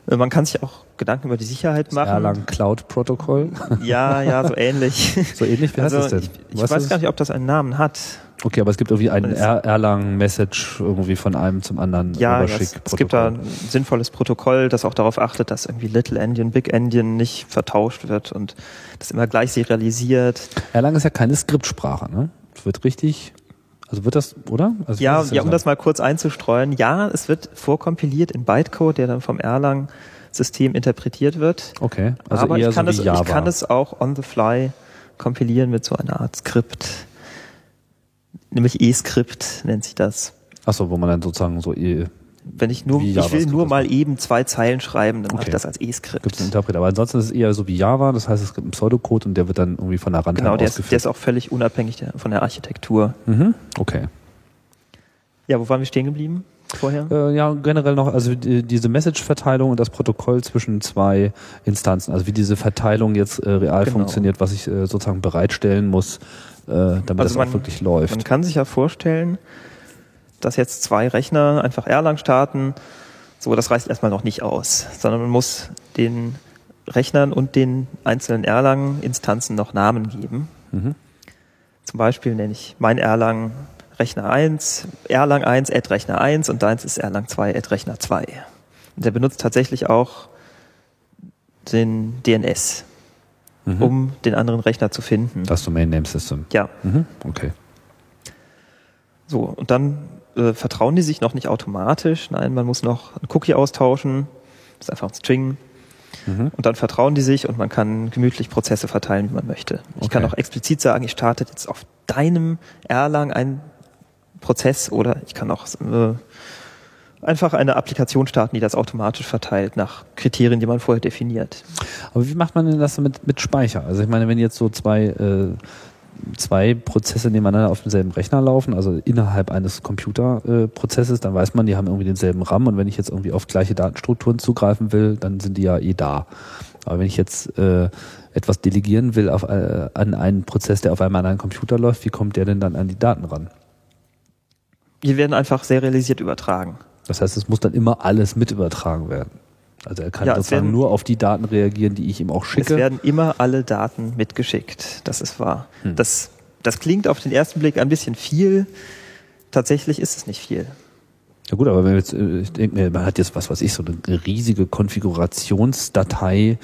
Äh, Man kann sich auch Gedanken über die Sicherheit machen. Erlang Cloud Protokoll. Ja, ja, so ähnlich. so ähnlich, wie heißt also das denn? ich, ich weiß gar nicht, ob das einen Namen hat. Okay, aber es gibt irgendwie einen Das- er Erlang-Message irgendwie von einem zum anderen Ja, es, es gibt da ein sinnvolles Protokoll, das auch darauf achtet, dass irgendwie Little Endian, Big Endian nicht vertauscht wird und das immer gleich serialisiert. Erlang ist ja keine Skriptsprache, ne? Es wird richtig, also wird das, oder? Also Ja, ist ja, um das mal kurz einzustreuen. Ja, es wird vorkompiliert in Bytecode, der dann vom Erlang-System interpretiert wird. Okay, also Aber ich kann, so Java. ich kann es auch on the fly kompilieren mit so einer Art Skript. Nämlich E-Skript nennt sich das. Achso, wo man dann sozusagen so, eh, Wenn ich nur, ich will nur mal eben zwei Zeilen schreiben, dann mache Okay. ich das als gibt E-Skript. es einen Interpreter. Aber ansonsten ist es eher so wie Java, das heißt, es gibt einen Pseudocode und der wird dann irgendwie von der Runtime Genau, der ist, der ist auch völlig unabhängig von der Architektur. mhm. Okay. Ja, wo waren wir stehen geblieben vorher? Äh, ja, generell noch, also die, diese Message-Verteilung und das Protokoll zwischen zwei Instanzen, also wie diese Verteilung jetzt äh, real Genau. funktioniert, was ich äh, sozusagen bereitstellen muss, damit Also das man- auch wirklich läuft. Man kann sich ja vorstellen, dass jetzt zwei Rechner einfach Erlang starten. So, das reicht erstmal noch nicht aus, sondern man muss den Rechnern und den einzelnen Erlang-Instanzen noch Namen geben. Mhm. Zum Beispiel nenne ich mein Erlang Rechner 1, Erlang 1 at Rechner 1 und deins ist Erlang 2 at Rechner 2. Und der benutzt tatsächlich auch den DNS, Mhm. um den anderen Rechner zu finden. Das Domain Name System. Ja, Mhm. Okay. so. Und dann äh, vertrauen die sich noch nicht automatisch. Nein, man muss noch einen Cookie austauschen. Das ist einfach ein String. Mhm. Und dann vertrauen die sich und man kann gemütlich Prozesse verteilen, wie man möchte. Ich kann Okay. auch explizit sagen, ich starte jetzt auf deinem Erlang einen Prozess oder ich kann auch äh, einfach eine Applikation starten, die das automatisch verteilt nach Kriterien, die man vorher definiert. Aber wie macht man denn das mit, mit Speicher? Also ich meine, wenn jetzt so zwei, äh, zwei Prozesse nebeneinander auf demselben Rechner laufen, also innerhalb eines Computerprozesses, äh, dann weiß man, die haben irgendwie denselben RAM und wenn ich jetzt irgendwie auf gleiche Datenstrukturen zugreifen will, dann sind die ja eh da. Aber wenn ich jetzt äh, etwas delegieren will auf, äh, an einen Prozess, der auf einem anderen Computer läuft, wie kommt der denn dann an die Daten ran? Die werden einfach serialisiert übertragen. Das heißt, es muss dann immer alles mit übertragen werden. Also er kann Ja, es sozusagen werden- nur auf die Daten reagieren, die ich ihm auch Es schicke. werden immer alle Daten mitgeschickt. Das ist wahr. Hm. Das Das klingt auf den ersten Blick ein bisschen viel. Tatsächlich ist es nicht viel. Ja gut, aber wenn jetzt, äh, ich denke mir, man hat jetzt was weiß ich, so eine riesige Konfigurationsdatei,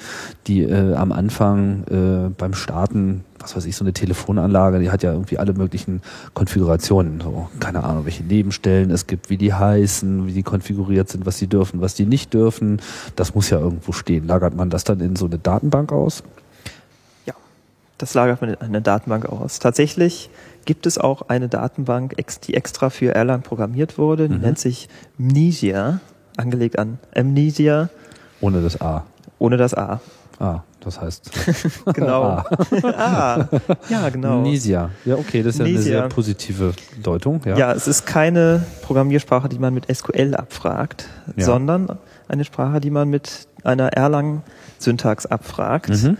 die äh, am Anfang äh, beim Starten, was weiß ich, so eine Telefonanlage, die hat ja irgendwie alle möglichen Konfigurationen. So, keine Ahnung, welche Nebenstellen es gibt, wie die heißen, wie die konfiguriert sind, was sie dürfen, was die nicht dürfen. Das muss ja irgendwo stehen. Lagert man das dann in so eine Datenbank aus? Ja, das lagert man in eine Datenbank aus. Tatsächlich gibt es auch eine Datenbank, die extra für Erlang programmiert wurde. Die Mhm. nennt sich Mnesia, angelegt an Amnesia, Ohne das A. ohne das A. Ah, das heißt Genau. Ah. ah, ja, genau. Amnesia. Ja, okay, das ist ja eine sehr positive Deutung. Ja. Ja, es ist keine Programmiersprache, die man mit SQL abfragt, Ja. sondern eine Sprache, die man mit einer Erlang-Syntax abfragt, Mhm.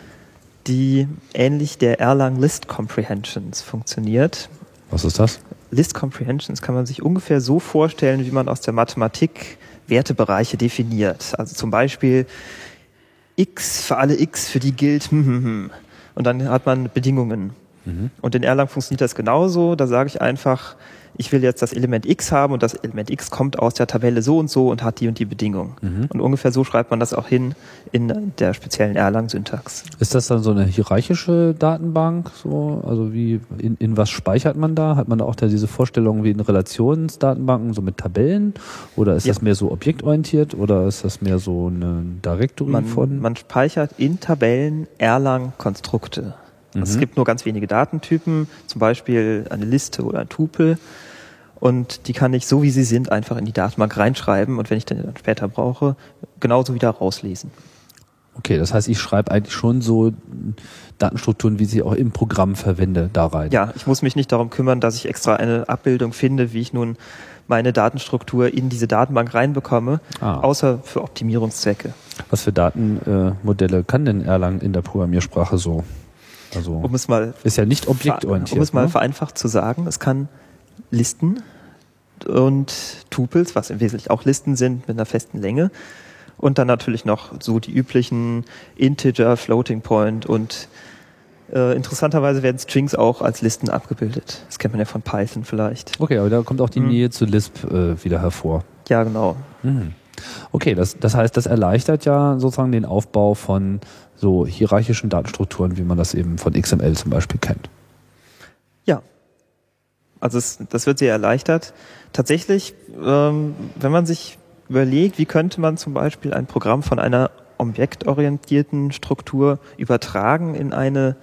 die ähnlich der Erlang List Comprehensions funktioniert. Was ist das? List Comprehensions kann man sich ungefähr so vorstellen, wie man aus der Mathematik Wertebereiche definiert. Also zum Beispiel x für alle x, für die gilt hm, hm, hm. und dann hat man Bedingungen. Und in Erlang funktioniert das genauso. Da sage ich einfach, ich will jetzt das Element x haben und das Element x kommt aus der Tabelle so und so und hat die und die Bedingung. Und ungefähr so schreibt man das auch hin in der speziellen Erlang-Syntax. Ist das dann so eine hierarchische Datenbank? So, also wie in, in was speichert man da? Hat man da auch da diese Vorstellung wie in Relationsdatenbanken, so mit Tabellen? Oder ist Ja. das mehr so objektorientiert oder ist das mehr so ein Directory Man, von? man speichert in Tabellen Erlang-Konstrukte. Also Es gibt nur ganz wenige Datentypen, zum Beispiel eine Liste oder ein Tupel. Und die kann ich so wie sie sind einfach in die Datenbank reinschreiben und wenn ich dann dann später brauche, genauso wieder rauslesen. okay, das heißt, ich schreibe eigentlich schon so Datenstrukturen, wie sie auch im Programm verwende, da rein. Ja, ich muss mich nicht darum kümmern, dass ich extra eine Abbildung finde, wie ich nun meine Datenstruktur in diese Datenbank reinbekomme, Ah. außer für Optimierungszwecke. Was für Datenmodelle äh, kann denn Erlang in der Programmiersprache so? Also Um es mal ist ja nicht objektorientiert. Um es mal ne? vereinfacht zu sagen, es kann Listen und Tupels, was im Wesentlichen auch Listen sind mit einer festen Länge. Und dann natürlich noch so die üblichen Integer, Floating Point und äh, interessanterweise werden Strings auch als Listen abgebildet. Das kennt man ja von Python vielleicht. Okay, aber da kommt auch die Mhm. Nähe zu Lisp äh, wieder hervor. Ja, genau. Mhm. Okay, das, das heißt, das erleichtert ja sozusagen den Aufbau von so hierarchischen Datenstrukturen, wie man das eben von XML zum Beispiel kennt. Ja. Also es, das wird sehr erleichtert. Tatsächlich, ähm, wenn man sich überlegt, wie könnte man zum Beispiel ein Programm von einer objektorientierten Struktur übertragen in eine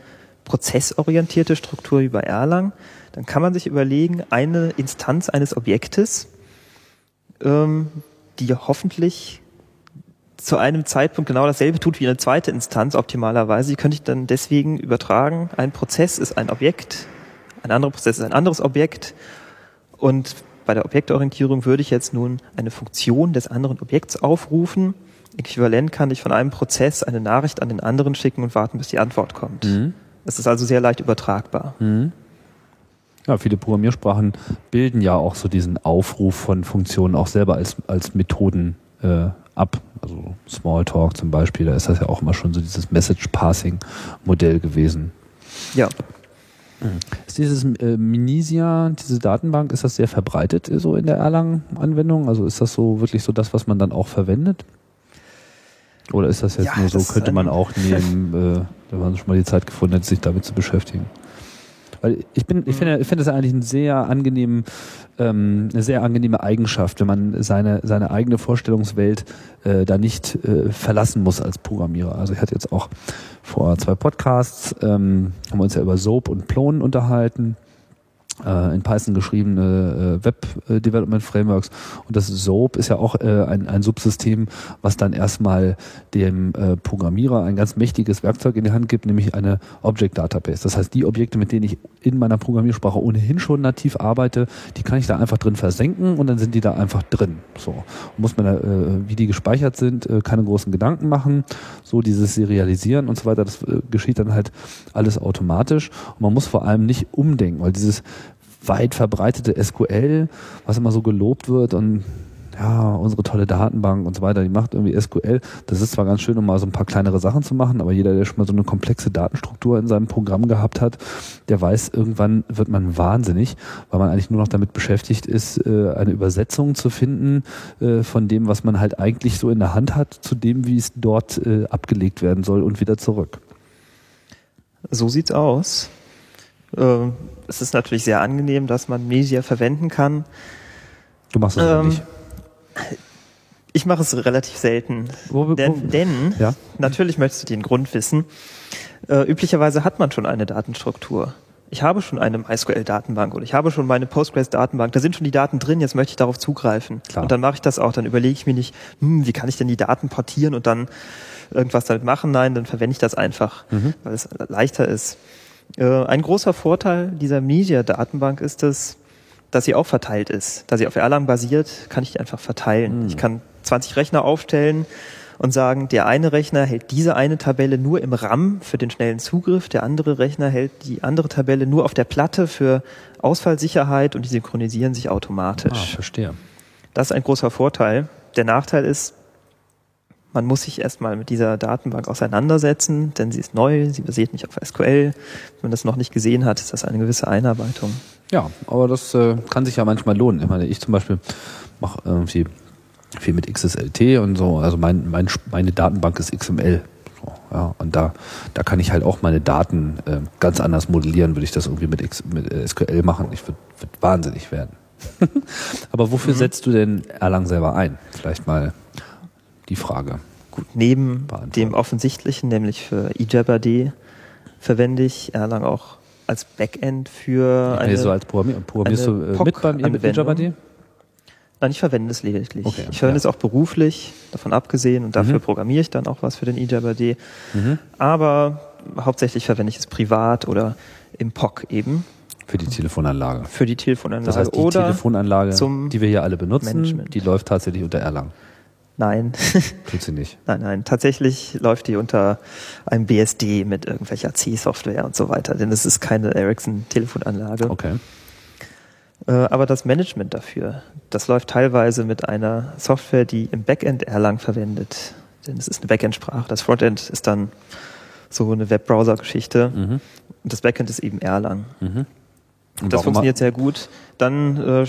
prozessorientierte Struktur über Erlang, dann kann man sich überlegen, eine Instanz eines Objektes, ähm, die hoffentlich zu einem Zeitpunkt genau dasselbe tut wie eine zweite Instanz optimalerweise. Die könnte ich dann deswegen übertragen. Ein Prozess ist ein Objekt, ein anderer Prozess ist ein anderes Objekt. Und bei der Objektorientierung würde ich jetzt nun eine Funktion des anderen Objekts aufrufen. Äquivalent kann ich von einem Prozess eine Nachricht an den anderen schicken und warten, bis die Antwort kommt. Es ist also sehr leicht übertragbar. Ja, viele Programmiersprachen bilden ja auch so diesen Aufruf von Funktionen auch selber als, als Methoden äh, ab. Also Smalltalk zum Beispiel, da ist das ja auch immer schon so dieses Message-Passing-Modell gewesen. Ja. Ist dieses äh, Minisia, diese Datenbank, ist das sehr verbreitet äh, so in der Erlang-Anwendung? Also ist das so wirklich so das, was man dann auch verwendet? Oder ist das jetzt Ja, nur so, könnte man ein- auch nehmen, äh, wenn man schon mal die Zeit gefunden hat, sich damit zu beschäftigen? Weil ich bin, ich finde, ich finde das eigentlich ein sehr angenehm, ähm, eine sehr angenehme Eigenschaft, wenn man seine seine eigene Vorstellungswelt äh, da nicht äh, verlassen muss als Programmierer. Also ich hatte jetzt auch vor zwei Podcasts ähm, haben wir uns ja über Soap und Plone unterhalten in Python geschriebene äh, Web äh, Development Frameworks und das Soap ist ja auch äh, ein, ein Subsystem, was dann erstmal dem äh, Programmierer ein ganz mächtiges Werkzeug in die Hand gibt, nämlich eine Object Database. Das heißt, die Objekte, mit denen ich in meiner Programmiersprache ohnehin schon nativ arbeite, die kann ich da einfach drin versenken und dann sind die da einfach drin. So muss man da, äh, wie die gespeichert sind, äh, keine großen Gedanken machen. So dieses Serialisieren und so weiter, das äh, geschieht dann halt alles automatisch und man muss vor allem nicht umdenken, weil dieses weit verbreitete SQL, was immer so gelobt wird und ja, unsere tolle Datenbank und so weiter, die macht irgendwie SQL. Das ist zwar ganz schön, um mal so ein paar kleinere Sachen zu machen, aber jeder, der schon mal so eine komplexe Datenstruktur in seinem Programm gehabt hat, der weiß, irgendwann wird man wahnsinnig, weil man eigentlich nur noch damit beschäftigt ist, äh, eine Übersetzung zu finden äh, von dem, was man halt eigentlich so in der Hand hat, zu dem, wie es dort äh, abgelegt werden soll und wieder zurück. So sieht's aus. Ähm, es ist natürlich sehr angenehm, dass man Media verwenden kann. Du machst ähm, ähm, nicht. Ich mache es relativ selten. Wo, wo, denn, denn ja? natürlich möchtest du den Grund wissen. Äh, üblicherweise hat man schon eine Datenstruktur. Ich habe schon eine MySQL-Datenbank oder ich habe schon meine Postgres-Datenbank. Da sind schon die Daten drin, jetzt möchte ich darauf zugreifen. Klar. Und dann mache ich das auch. Dann überlege ich mir nicht, hm, wie kann ich denn die Daten portieren und dann irgendwas damit machen. Nein, dann verwende ich das einfach, Mhm. weil es leichter ist. Äh, ein großer Vorteil dieser Media-Datenbank ist es, dass sie auch verteilt ist. Da sie auf Erlang basiert, kann ich die einfach verteilen. Mhm. Ich kann 20 Rechner aufstellen und sagen, der eine Rechner hält diese eine Tabelle nur im RAM für den schnellen Zugriff, der andere Rechner hält die andere Tabelle nur auf der Platte für Ausfallsicherheit und die synchronisieren sich Ah, automatisch. verstehe. Das ist ein großer Vorteil. Der Nachteil ist, man muss sich erstmal mit dieser Datenbank auseinandersetzen, denn sie ist neu, sie basiert nicht auf SQL. Wenn man das noch nicht gesehen hat, ist das eine gewisse Einarbeitung. Ja, aber das äh, kann sich ja manchmal lohnen. Ich meine, ich zum Beispiel mache irgendwie viel mit XSLT und so. Also mein, mein, meine Datenbank ist XML. So, ja, und da, da kann ich halt auch meine Daten äh, ganz anders modellieren, würde ich das irgendwie mit, X, mit äh, SQL machen. Ich würde würd wahnsinnig werden. aber wofür Mhm. setzt du denn Erlang selber ein? Vielleicht mal die Frage. Gut, neben dem offensichtlichen, nämlich für eJabber.d, verwende ich Erlang auch als Backend für eine... So als Programmier, programmierst eine du äh, mit beim mit? Nein, ich verwende es lediglich. Okay, ich verwende ja. es auch beruflich, davon abgesehen, und dafür Mhm. programmiere ich dann auch was für den eJabber.d. Mhm. Aber hauptsächlich verwende ich es privat oder im POC eben Für die Telefonanlage. für die Telefonanlage. Das heißt, die Telefonanlage, die wir hier alle benutzen, Management. die läuft tatsächlich unter Erlang. Nein, Tut sie nicht. nein, nein. Tatsächlich läuft die unter einem BSD mit irgendwelcher C-Software und so weiter, denn es ist keine Ericsson-Telefonanlage. Okay. Äh, aber das Management dafür, das läuft teilweise mit einer Software, die im Backend Erlang verwendet. Denn es ist eine Backend-Sprache. Das Frontend ist dann so eine Webbrowser-Geschichte. Mhm. Und das Backend ist eben Erlang. Mhm. Und das funktioniert sehr gut. Dann äh,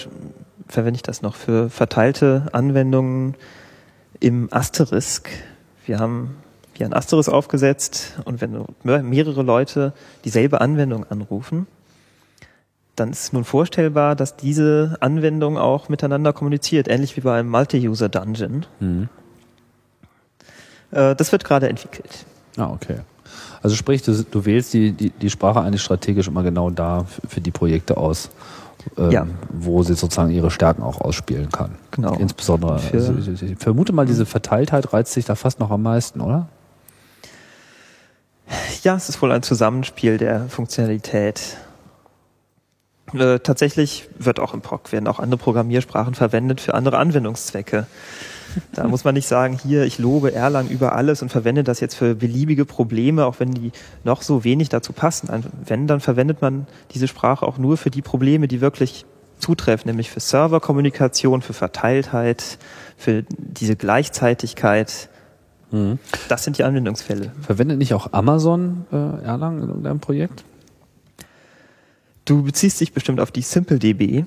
verwende ich das noch für verteilte Anwendungen im Asterisk. Wir haben hier ein Asterisk aufgesetzt und wenn mehr- mehrere Leute dieselbe Anwendung anrufen, dann ist nun vorstellbar, dass diese Anwendung auch miteinander kommuniziert, ähnlich wie bei einem Multi-User-Dungeon. Mhm. Äh, das wird gerade entwickelt. Ah, okay. Also sprich, du, du wählst die, die, die Sprache eigentlich strategisch immer genau da für, für die Projekte aus, ähm, Ja. wo sie sozusagen ihre Stärken auch ausspielen kann. Genau. Insbesondere, Für- also, ich, vermute mal, diese Verteiltheit reizt sich da fast noch am meisten, oder? Ja, es ist wohl ein Zusammenspiel der Funktionalität. Äh, tatsächlich wird auch im POC werden auch andere Programmiersprachen verwendet für andere Anwendungszwecke. Da muss man nicht sagen, hier, ich lobe Erlang über alles und verwende das jetzt für beliebige Probleme, auch wenn die noch so wenig dazu passen. Wenn, dann verwendet man diese Sprache auch nur für die Probleme, die wirklich zutreffen, nämlich für Serverkommunikation, für Verteiltheit, für diese Gleichzeitigkeit. Das sind die Anwendungsfälle. Verwendet nicht auch Amazon äh, Erlang in irgendeinem Projekt? Du beziehst dich bestimmt auf die SimpleDB.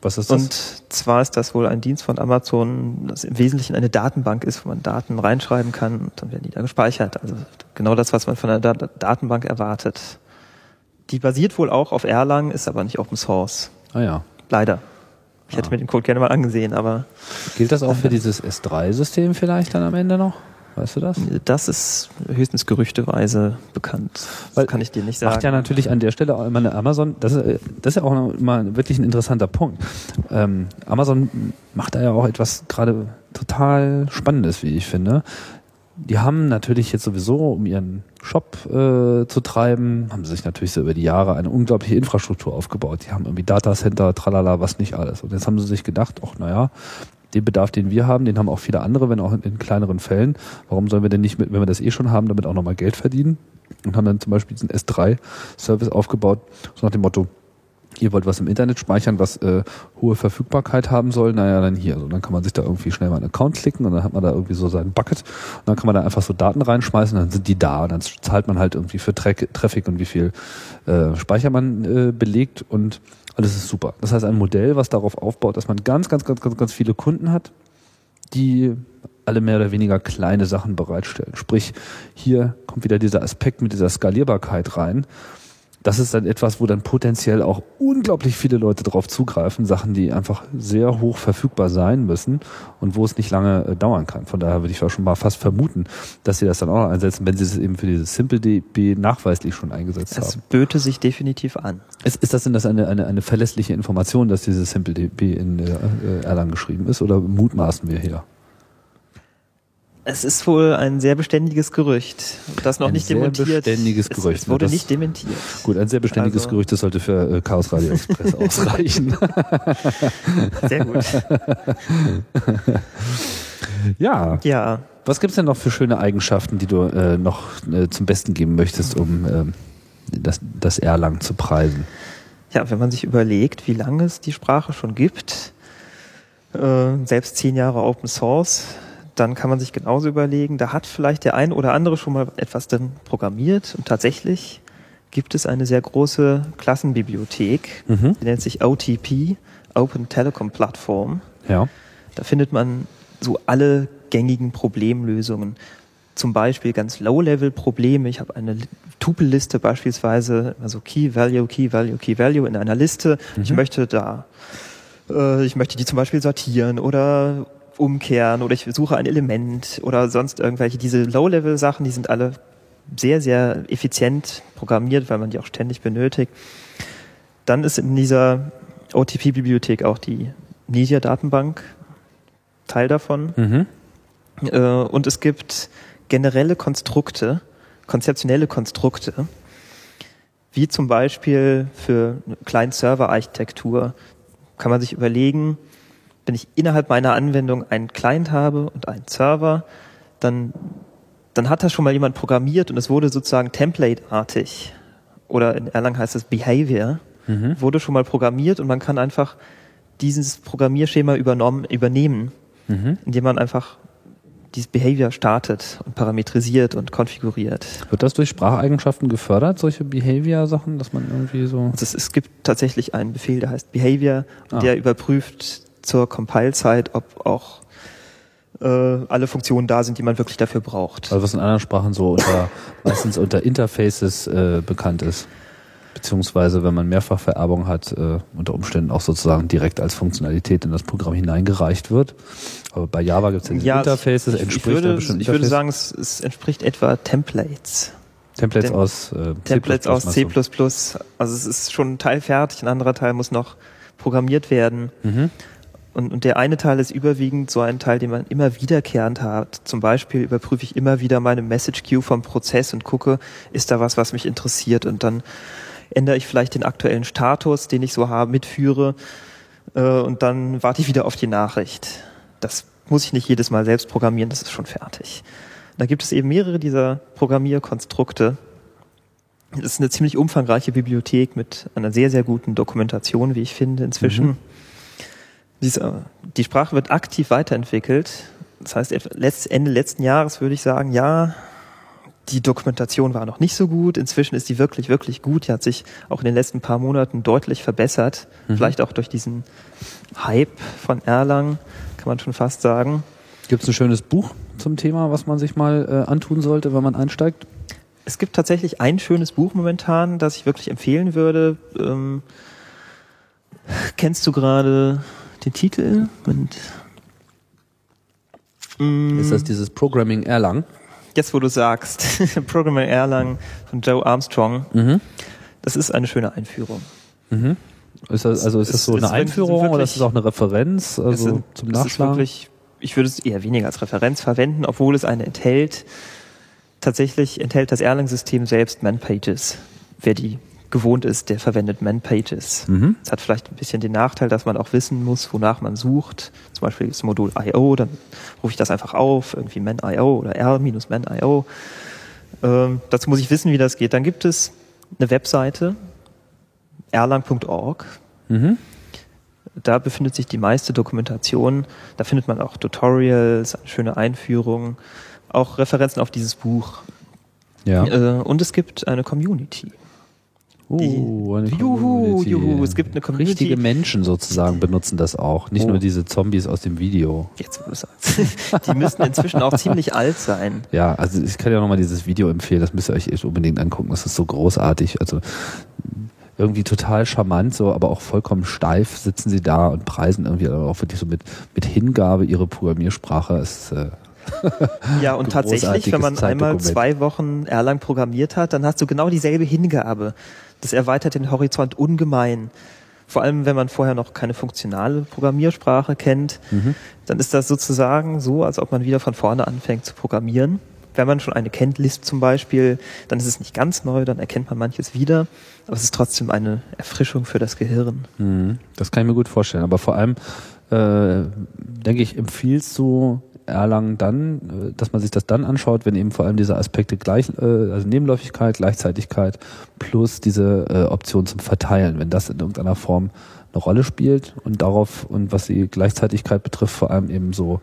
Was ist das? Und zwar ist das wohl ein Dienst von Amazon, das im Wesentlichen eine Datenbank ist, wo man Daten reinschreiben kann und dann werden die da gespeichert. Also genau das, was man von einer Da- Datenbank erwartet. Die basiert wohl auch auf Erlang, ist aber nicht Open Source. ah ja. Leider. Ich hätte Ah. mir den Code gerne mal angesehen, aber Gilt das auch für dieses S3-System vielleicht dann am Ende noch? Weißt du das? das ist höchstens gerüchteweise bekannt. Das Weil kann ich dir nicht sagen. Macht ja natürlich an der Stelle auch immer eine Amazon, das ist, äh, das ist ja auch mal wirklich ein interessanter Punkt. Ähm, Amazon macht da ja auch etwas gerade total Spannendes, wie ich finde. Die haben natürlich jetzt sowieso, um ihren Shop äh, zu treiben, haben sie sich natürlich so über die Jahre eine unglaubliche Infrastruktur aufgebaut. Die haben irgendwie Datacenter, tralala, was nicht alles. Und jetzt haben sie sich gedacht, ach naja, den Bedarf, den wir haben, den haben auch viele andere, wenn auch in, in kleineren Fällen. Warum sollen wir denn nicht, mit, wenn wir das eh schon haben, damit auch nochmal Geld verdienen? Und haben dann zum Beispiel diesen S3-Service aufgebaut, so nach dem Motto, ihr wollt was im Internet speichern, was äh, hohe Verfügbarkeit haben soll, naja, dann hier. Also dann kann man sich da irgendwie schnell mal einen Account klicken und dann hat man da irgendwie so seinen Bucket und dann kann man da einfach so Daten reinschmeißen, dann sind die da und dann zahlt man halt irgendwie für Tra Traffic und wie viel äh, Speicher man äh, belegt und alles ist super. Das heißt, ein Modell, was darauf aufbaut, dass man ganz, ganz, ganz, ganz, ganz viele Kunden hat, die alle mehr oder weniger kleine Sachen bereitstellen. Sprich, hier kommt wieder dieser Aspekt mit dieser Skalierbarkeit rein das ist dann etwas, wo dann potenziell auch unglaublich viele Leute drauf zugreifen, Sachen, die einfach sehr hoch verfügbar sein müssen und wo es nicht lange äh, dauern kann. Von daher würde ich schon mal fast vermuten, dass sie das dann auch noch einsetzen, wenn sie es eben für dieses SimpleDB nachweislich schon eingesetzt es haben. Es böte sich definitiv an. Ist, ist das denn das eine, eine, eine verlässliche Information, dass dieses SimpleDB in äh, Erlang geschrieben ist oder mutmaßen wir hier? Es ist wohl ein sehr beständiges Gerücht, das noch ein nicht sehr beständiges Gerücht. Es, es wurde das, nicht dementiert. Gut, ein sehr beständiges Also- Gerücht, das sollte für äh, Chaos Radio Express ausreichen. Sehr gut. ja, Ja, was gibt's denn noch für schöne Eigenschaften, die du äh, noch äh, zum Besten geben möchtest, um ähm, das, das Erlang zu preisen? ja, wenn man sich überlegt, wie lange es die Sprache schon gibt, äh, selbst zehn Jahre Open Source, dann kann man sich genauso überlegen, da hat vielleicht der ein oder andere schon mal etwas drin programmiert und tatsächlich gibt es eine sehr große Klassenbibliothek, Mhm. die nennt sich OTP, Open Telecom Platform. Ja. Da findet man so alle gängigen Problemlösungen. Zum Beispiel ganz Low-Level-Probleme. Ich habe eine Tupelliste beispielsweise, also Key, Value, Key, Value, Key, Value in einer Liste. Ich möchte da, äh, ich möchte die zum Beispiel sortieren oder umkehren oder ich suche ein Element oder sonst irgendwelche. Diese Low-Level-Sachen, die sind alle sehr, sehr effizient programmiert, weil man die auch ständig benötigt. Dann ist in dieser OTP-Bibliothek auch die Media-Datenbank Teil davon. Mhm. Äh, und es gibt generelle Konstrukte, konzeptionelle Konstrukte, wie zum Beispiel für eine Client-Server-Architektur kann man sich überlegen, wenn ich innerhalb meiner Anwendung einen Client habe und einen Server, dann, dann hat das schon mal jemand programmiert und es wurde sozusagen template-artig. Oder in Erlang heißt es Behavior, Mhm. wurde schon mal programmiert und man kann einfach dieses Programmierschema übernommen, übernehmen Mhm. indem man einfach dieses Behavior startet und parametrisiert und konfiguriert. Wird das durch Spracheigenschaften gefördert, solche Behavior-Sachen, dass man irgendwie so. Also es, es gibt tatsächlich einen Befehl, der heißt Behavior, Ah. der überprüft zur Compile-Zeit, ob auch äh, alle Funktionen da sind, die man wirklich dafür braucht. Also was in anderen Sprachen so unter meistens unter Interfaces äh, bekannt ist. Beziehungsweise, wenn man Mehrfachvererbung hat, äh, unter Umständen auch sozusagen direkt als Funktionalität in das Programm hineingereicht wird. Aber bei Java gibt es ja Ja, Interfaces, ich, ich, entspricht würde, ich würde sagen, es, es entspricht etwa Templates. Templates Tem- aus äh, Templates aus C++. Also es ist schon ein Teil fertig, ein anderer Teil muss noch programmiert werden. Mhm. Und, und der eine Teil ist überwiegend so ein Teil, den man immer wiederkehrend hat. Zum Beispiel überprüfe ich immer wieder meine Message Queue vom Prozess und gucke, ist da was, was mich interessiert. Und dann ändere ich vielleicht den aktuellen Status, den ich so habe, mitführe. Äh, und dann warte ich wieder auf die Nachricht. Das muss ich nicht jedes Mal selbst programmieren, das ist schon fertig. Da gibt es eben mehrere dieser Programmierkonstrukte. Das ist eine ziemlich umfangreiche Bibliothek mit einer sehr, sehr guten Dokumentation, wie ich finde, inzwischen. Mhm. Diese, die Sprache wird aktiv weiterentwickelt. Das heißt, Ende letzten Jahres würde ich sagen, ja, die Dokumentation war noch nicht so gut. Inzwischen ist die wirklich, wirklich gut. Die hat sich auch in den letzten paar Monaten deutlich verbessert. Mhm. Vielleicht auch durch diesen Hype von Erlang, kann man schon fast sagen. Gibt es ein schönes Buch zum Thema, was man sich mal äh, antun sollte, wenn man einsteigt? Es gibt tatsächlich ein schönes Buch momentan, das ich wirklich empfehlen würde. Ähm, kennst du gerade den Titel? Und, Mm, Ist das dieses Programming Erlang? jetzt, wo du sagst, Programmer Erlang von Joe Armstrong, Mhm. das ist eine schöne Einführung. Mhm. Ist das, also ist Es- das so es eine sind- Einführung sind oder ist das auch eine Referenz also es sind, zum es ist Nachschlagen? wirklich, ich würde es eher weniger als Referenz verwenden, obwohl es eine enthält. Tatsächlich enthält das Erlang-System selbst Man-Pages. Wer die gewohnt ist, der verwendet Man-Pages. Mhm. Es hat vielleicht ein bisschen den Nachteil, dass man auch wissen muss, wonach man sucht. Zum Beispiel das Modul IO, dann rufe ich das einfach auf, irgendwie man.io oder r-man.io. Ähm, dazu muss ich wissen, wie das geht. Dann gibt es eine Webseite, erlang.org. Mhm. Da befindet sich die meiste Dokumentation. Da findet man auch Tutorials, schöne Einführung, auch Referenzen auf dieses Buch. Ja. Äh, und es gibt eine Community. Oh, eine Juhu, juhu, es gibt eine Community. Richtige Menschen sozusagen benutzen das auch, nicht Oh. nur diese Zombies aus dem Video. Jetzt, wo du sagst. Die müssten inzwischen auch ziemlich alt sein. Ja, also ich kann ja nochmal dieses Video empfehlen, das müsst ihr euch echt unbedingt angucken, das ist so großartig, also irgendwie total charmant, so, aber auch vollkommen steif sitzen sie da und preisen irgendwie auch wirklich so mit, mit Hingabe ihre Programmiersprache. Es, äh, Ja, und tatsächlich, wenn man einmal zwei Wochen Erlang programmiert hat, dann hast du genau dieselbe Hingabe. Das erweitert den Horizont ungemein. Vor allem, wenn man vorher noch keine funktionale Programmiersprache kennt, Mhm. dann ist das sozusagen so, als ob man wieder von vorne anfängt zu programmieren. Wenn man schon eine kennt, Lisp zum Beispiel, dann ist es nicht ganz neu, dann erkennt man manches wieder, aber es ist trotzdem eine Erfrischung für das Gehirn. Mhm. Das kann ich mir gut vorstellen. Aber vor allem, äh, denke ich, empfiehlst du Erlangen dann, äh, dass man sich das dann anschaut, wenn eben vor allem diese Aspekte gleich, äh, also Nebenläufigkeit, Gleichzeitigkeit plus diese äh, Option zum Verteilen, wenn das in irgendeiner Form eine Rolle spielt und darauf und was die Gleichzeitigkeit betrifft, vor allem eben so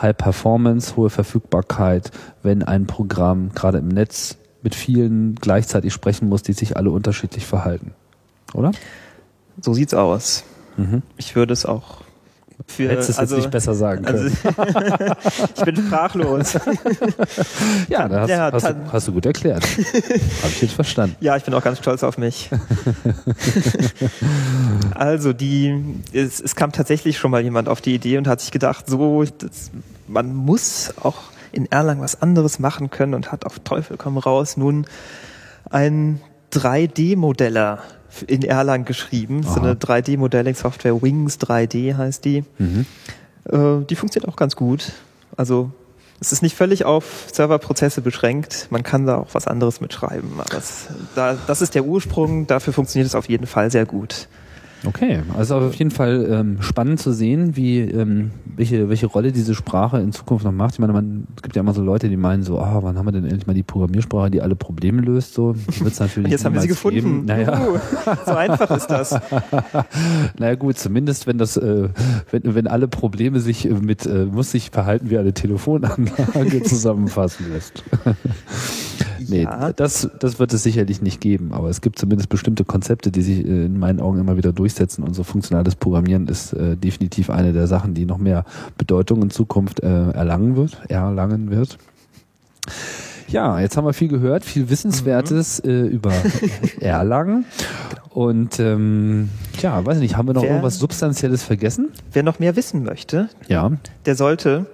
High Performance, hohe Verfügbarkeit, wenn ein Programm gerade im Netz mit vielen gleichzeitig sprechen muss, die sich alle unterschiedlich verhalten. Oder? So sieht's aus. Mhm. Ich würde es auch für, Hättest es jetzt nicht besser sagen können. also, ich bin sprachlos. ja, da hast, Ja, hast, du, hast du gut erklärt. Habe ich jetzt verstanden. Ja, ich bin auch ganz stolz auf mich. also die, es, es kam tatsächlich schon mal jemand auf die Idee und hat sich gedacht, so, das, man muss auch in Erlang was anderes machen können und hat auf Teufel komm raus nun ein 3D-Modeller in Erlang geschrieben. So Aha. eine 3D-Modelling-Software, Wings 3D heißt die. Mhm. Äh, die funktioniert auch ganz gut. Also es ist nicht völlig auf Serverprozesse beschränkt. Man kann da auch was anderes mitschreiben. Aber es, da, das ist der Ursprung. Dafür funktioniert es auf jeden Fall sehr gut. Okay, also auf jeden Fall ähm, spannend zu sehen, wie ähm, welche welche Rolle diese Sprache in Zukunft noch macht. Ich meine, man es gibt ja immer so Leute, die meinen so, ah, wann haben wir denn endlich mal die Programmiersprache, die alle Probleme löst? So wird's natürlich Und jetzt haben wir sie gefunden. Geben. Naja, Juhu. so einfach ist das. naja gut, zumindest wenn das, äh, wenn, wenn alle Probleme sich mit äh, muss sich verhalten wie eine Telefonanlage zusammenfassen lässt. Nee, Ja. das, das wird es sicherlich nicht geben, aber es gibt zumindest bestimmte Konzepte, die sich äh, in meinen Augen immer wieder durchsetzen und so funktionales Programmieren ist äh, definitiv eine der Sachen, die noch mehr Bedeutung in Zukunft äh, erlangen wird, erlangen wird. Ja, jetzt haben wir viel gehört, viel Wissenswertes Mhm. äh, über Erlangen. Und ähm, ja, weiß nicht, haben wir noch Wer- irgendwas Substanzielles vergessen? Wer noch mehr wissen möchte, Ja. der sollte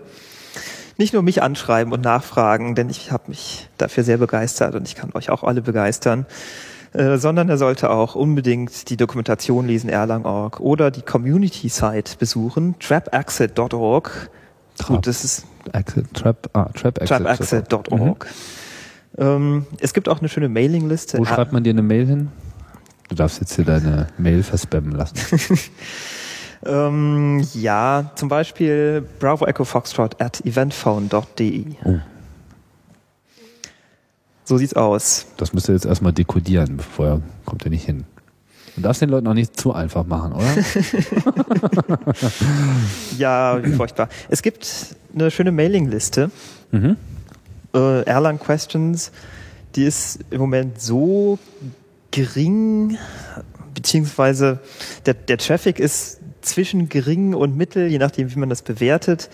nicht nur mich anschreiben und nachfragen, denn ich habe mich dafür sehr begeistert und ich kann euch auch alle begeistern, äh, sondern er sollte auch unbedingt die Dokumentation lesen, Erlang.org oder die Community-Site besuchen, trapexit.org. Trap. Gut, das ist Exit, Trap, ah, Trap Exit. trapexit.org. Ähm, es gibt auch eine schöne Mailingliste. Wo schreibt man dir eine Mail hin? Du darfst jetzt hier deine Mail verspammen lassen. Ähm, ja, zum Beispiel Bravo Echo Foxtrot at eventphone.de. Oh. So sieht's aus. Das müsst ihr jetzt erstmal dekodieren, bevor kommt ihr nicht hin. Du darfst den Leuten auch nicht zu einfach machen, oder? Ja, wie furchtbar. Es gibt eine schöne Mailingliste, mhm. äh, Erlang Questions, die ist im Moment so gering, beziehungsweise der, der Traffic ist zwischen gering und mittel, je nachdem, wie man das bewertet.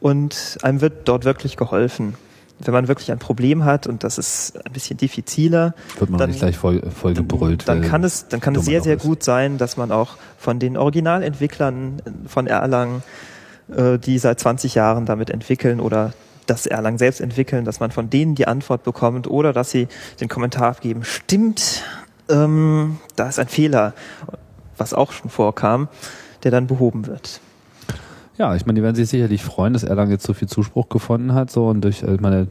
Und einem wird dort wirklich geholfen. Wenn man wirklich ein Problem hat und das ist ein bisschen diffiziler, Wird man Dann- nicht gleich voll, voll gebrüllt. dann weil kann es, dann kann es sehr, sehr gut sein, dass man auch von den Originalentwicklern von Erlang, äh, die seit 20 Jahren damit entwickeln oder das Erlang selbst entwickeln, dass man von denen die Antwort bekommt oder dass sie den Kommentar abgeben, stimmt, ähm, da ist ein Fehler, was auch schon vorkam, der dann behoben wird. Ja, ich meine, die werden sich sicherlich freuen, dass Erlang jetzt so viel Zuspruch gefunden hat. So und durch, äh, ich meine,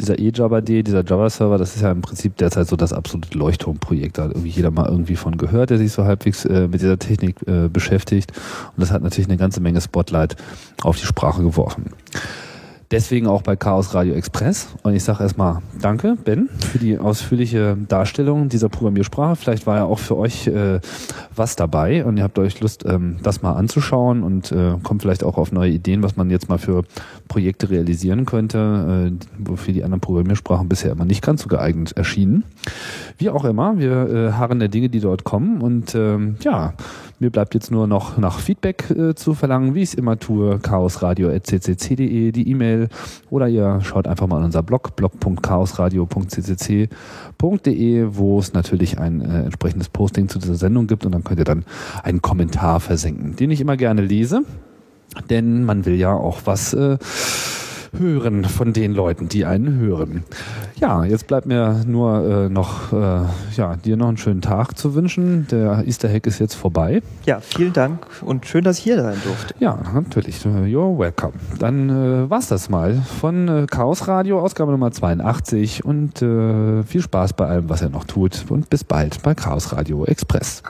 dieser eJava-D, dieser Java-Server, das ist ja im Prinzip derzeit so das absolute Leuchtturmprojekt. Da hat irgendwie jeder mal irgendwie von gehört, der sich so halbwegs äh, mit dieser Technik äh, beschäftigt. Und das hat natürlich eine ganze Menge Spotlight auf die Sprache geworfen. Deswegen auch bei Chaos Radio Express. Und ich sage erstmal Danke, Ben, für die ausführliche Darstellung dieser Programmiersprache. Vielleicht war ja auch für euch äh, was dabei und ihr habt euch Lust, ähm, das mal anzuschauen und äh, kommt vielleicht auch auf neue Ideen, was man jetzt mal für Projekte realisieren könnte, äh, wofür die anderen Programmiersprachen bisher immer nicht ganz so geeignet erschienen. Wie auch immer, wir äh, harren der Dinge, die dort kommen und ähm, ja, mir bleibt jetzt nur noch nach Feedback äh, zu verlangen, wie ich es immer tue, chaosradio.ccc.de, die E-Mail. Oder ihr schaut einfach mal an unser Blog, blog.chaosradio.ccc.de, wo es natürlich ein äh, entsprechendes Posting zu dieser Sendung gibt. Und dann könnt ihr dann einen Kommentar versenken, den ich immer gerne lese, denn man will ja auch was äh, hören von den Leuten, die einen hören. Ja, jetzt bleibt mir nur äh, noch, äh, ja, dir noch einen schönen Tag zu wünschen. Der Easter Hack ist jetzt vorbei. Ja, vielen Dank und schön, dass ich hier sein durfte. Ja, natürlich. You're welcome. Dann äh, war's das mal von äh, Chaos Radio, Ausgabe Nummer 82 und äh, viel Spaß bei allem, was er noch tut und bis bald bei Chaos Radio Express.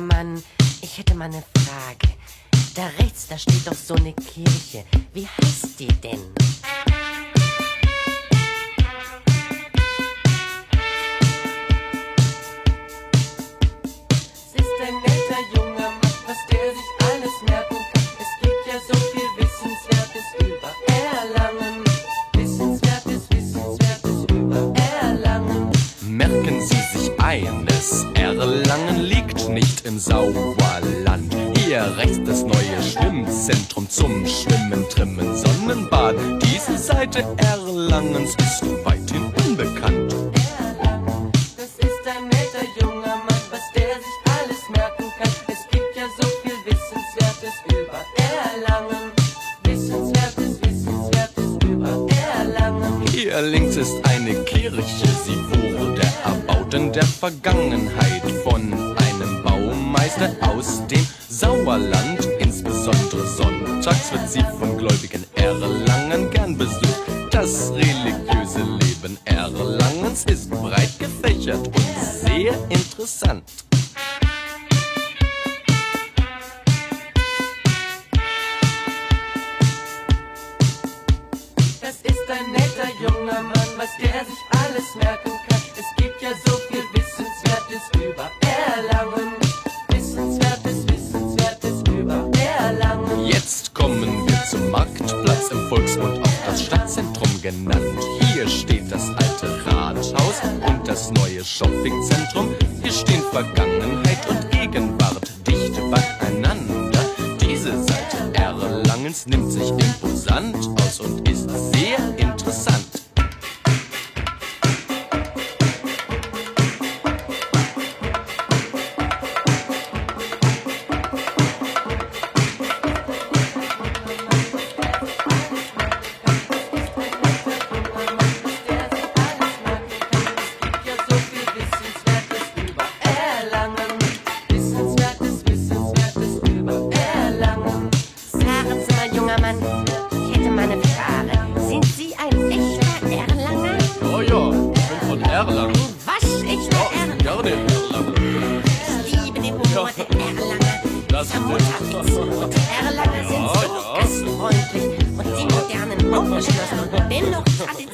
Mann, ich hätte mal eine Frage. Da rechts, da steht doch so eine Kirche. Wie heißt Hier rechts das neue Schwimmzentrum zum Schwimmen, Trimmen, Sonnenbad. Diese Seite Erlangens ist weithin unbekannt. Erlangen, das ist ein netter junger Mann, was der sich alles merken kann. Es gibt ja so viel Wissenswertes über Erlangen. Wissenswertes, Wissenswertes über Erlangen. Hier links ist eine Kirche, sie wurde erbaut in der Vergangenheit von einem Baumeister aus dem Sauerland. Insbesondere sonntags wird sie von gläubigen aufgeschlossen und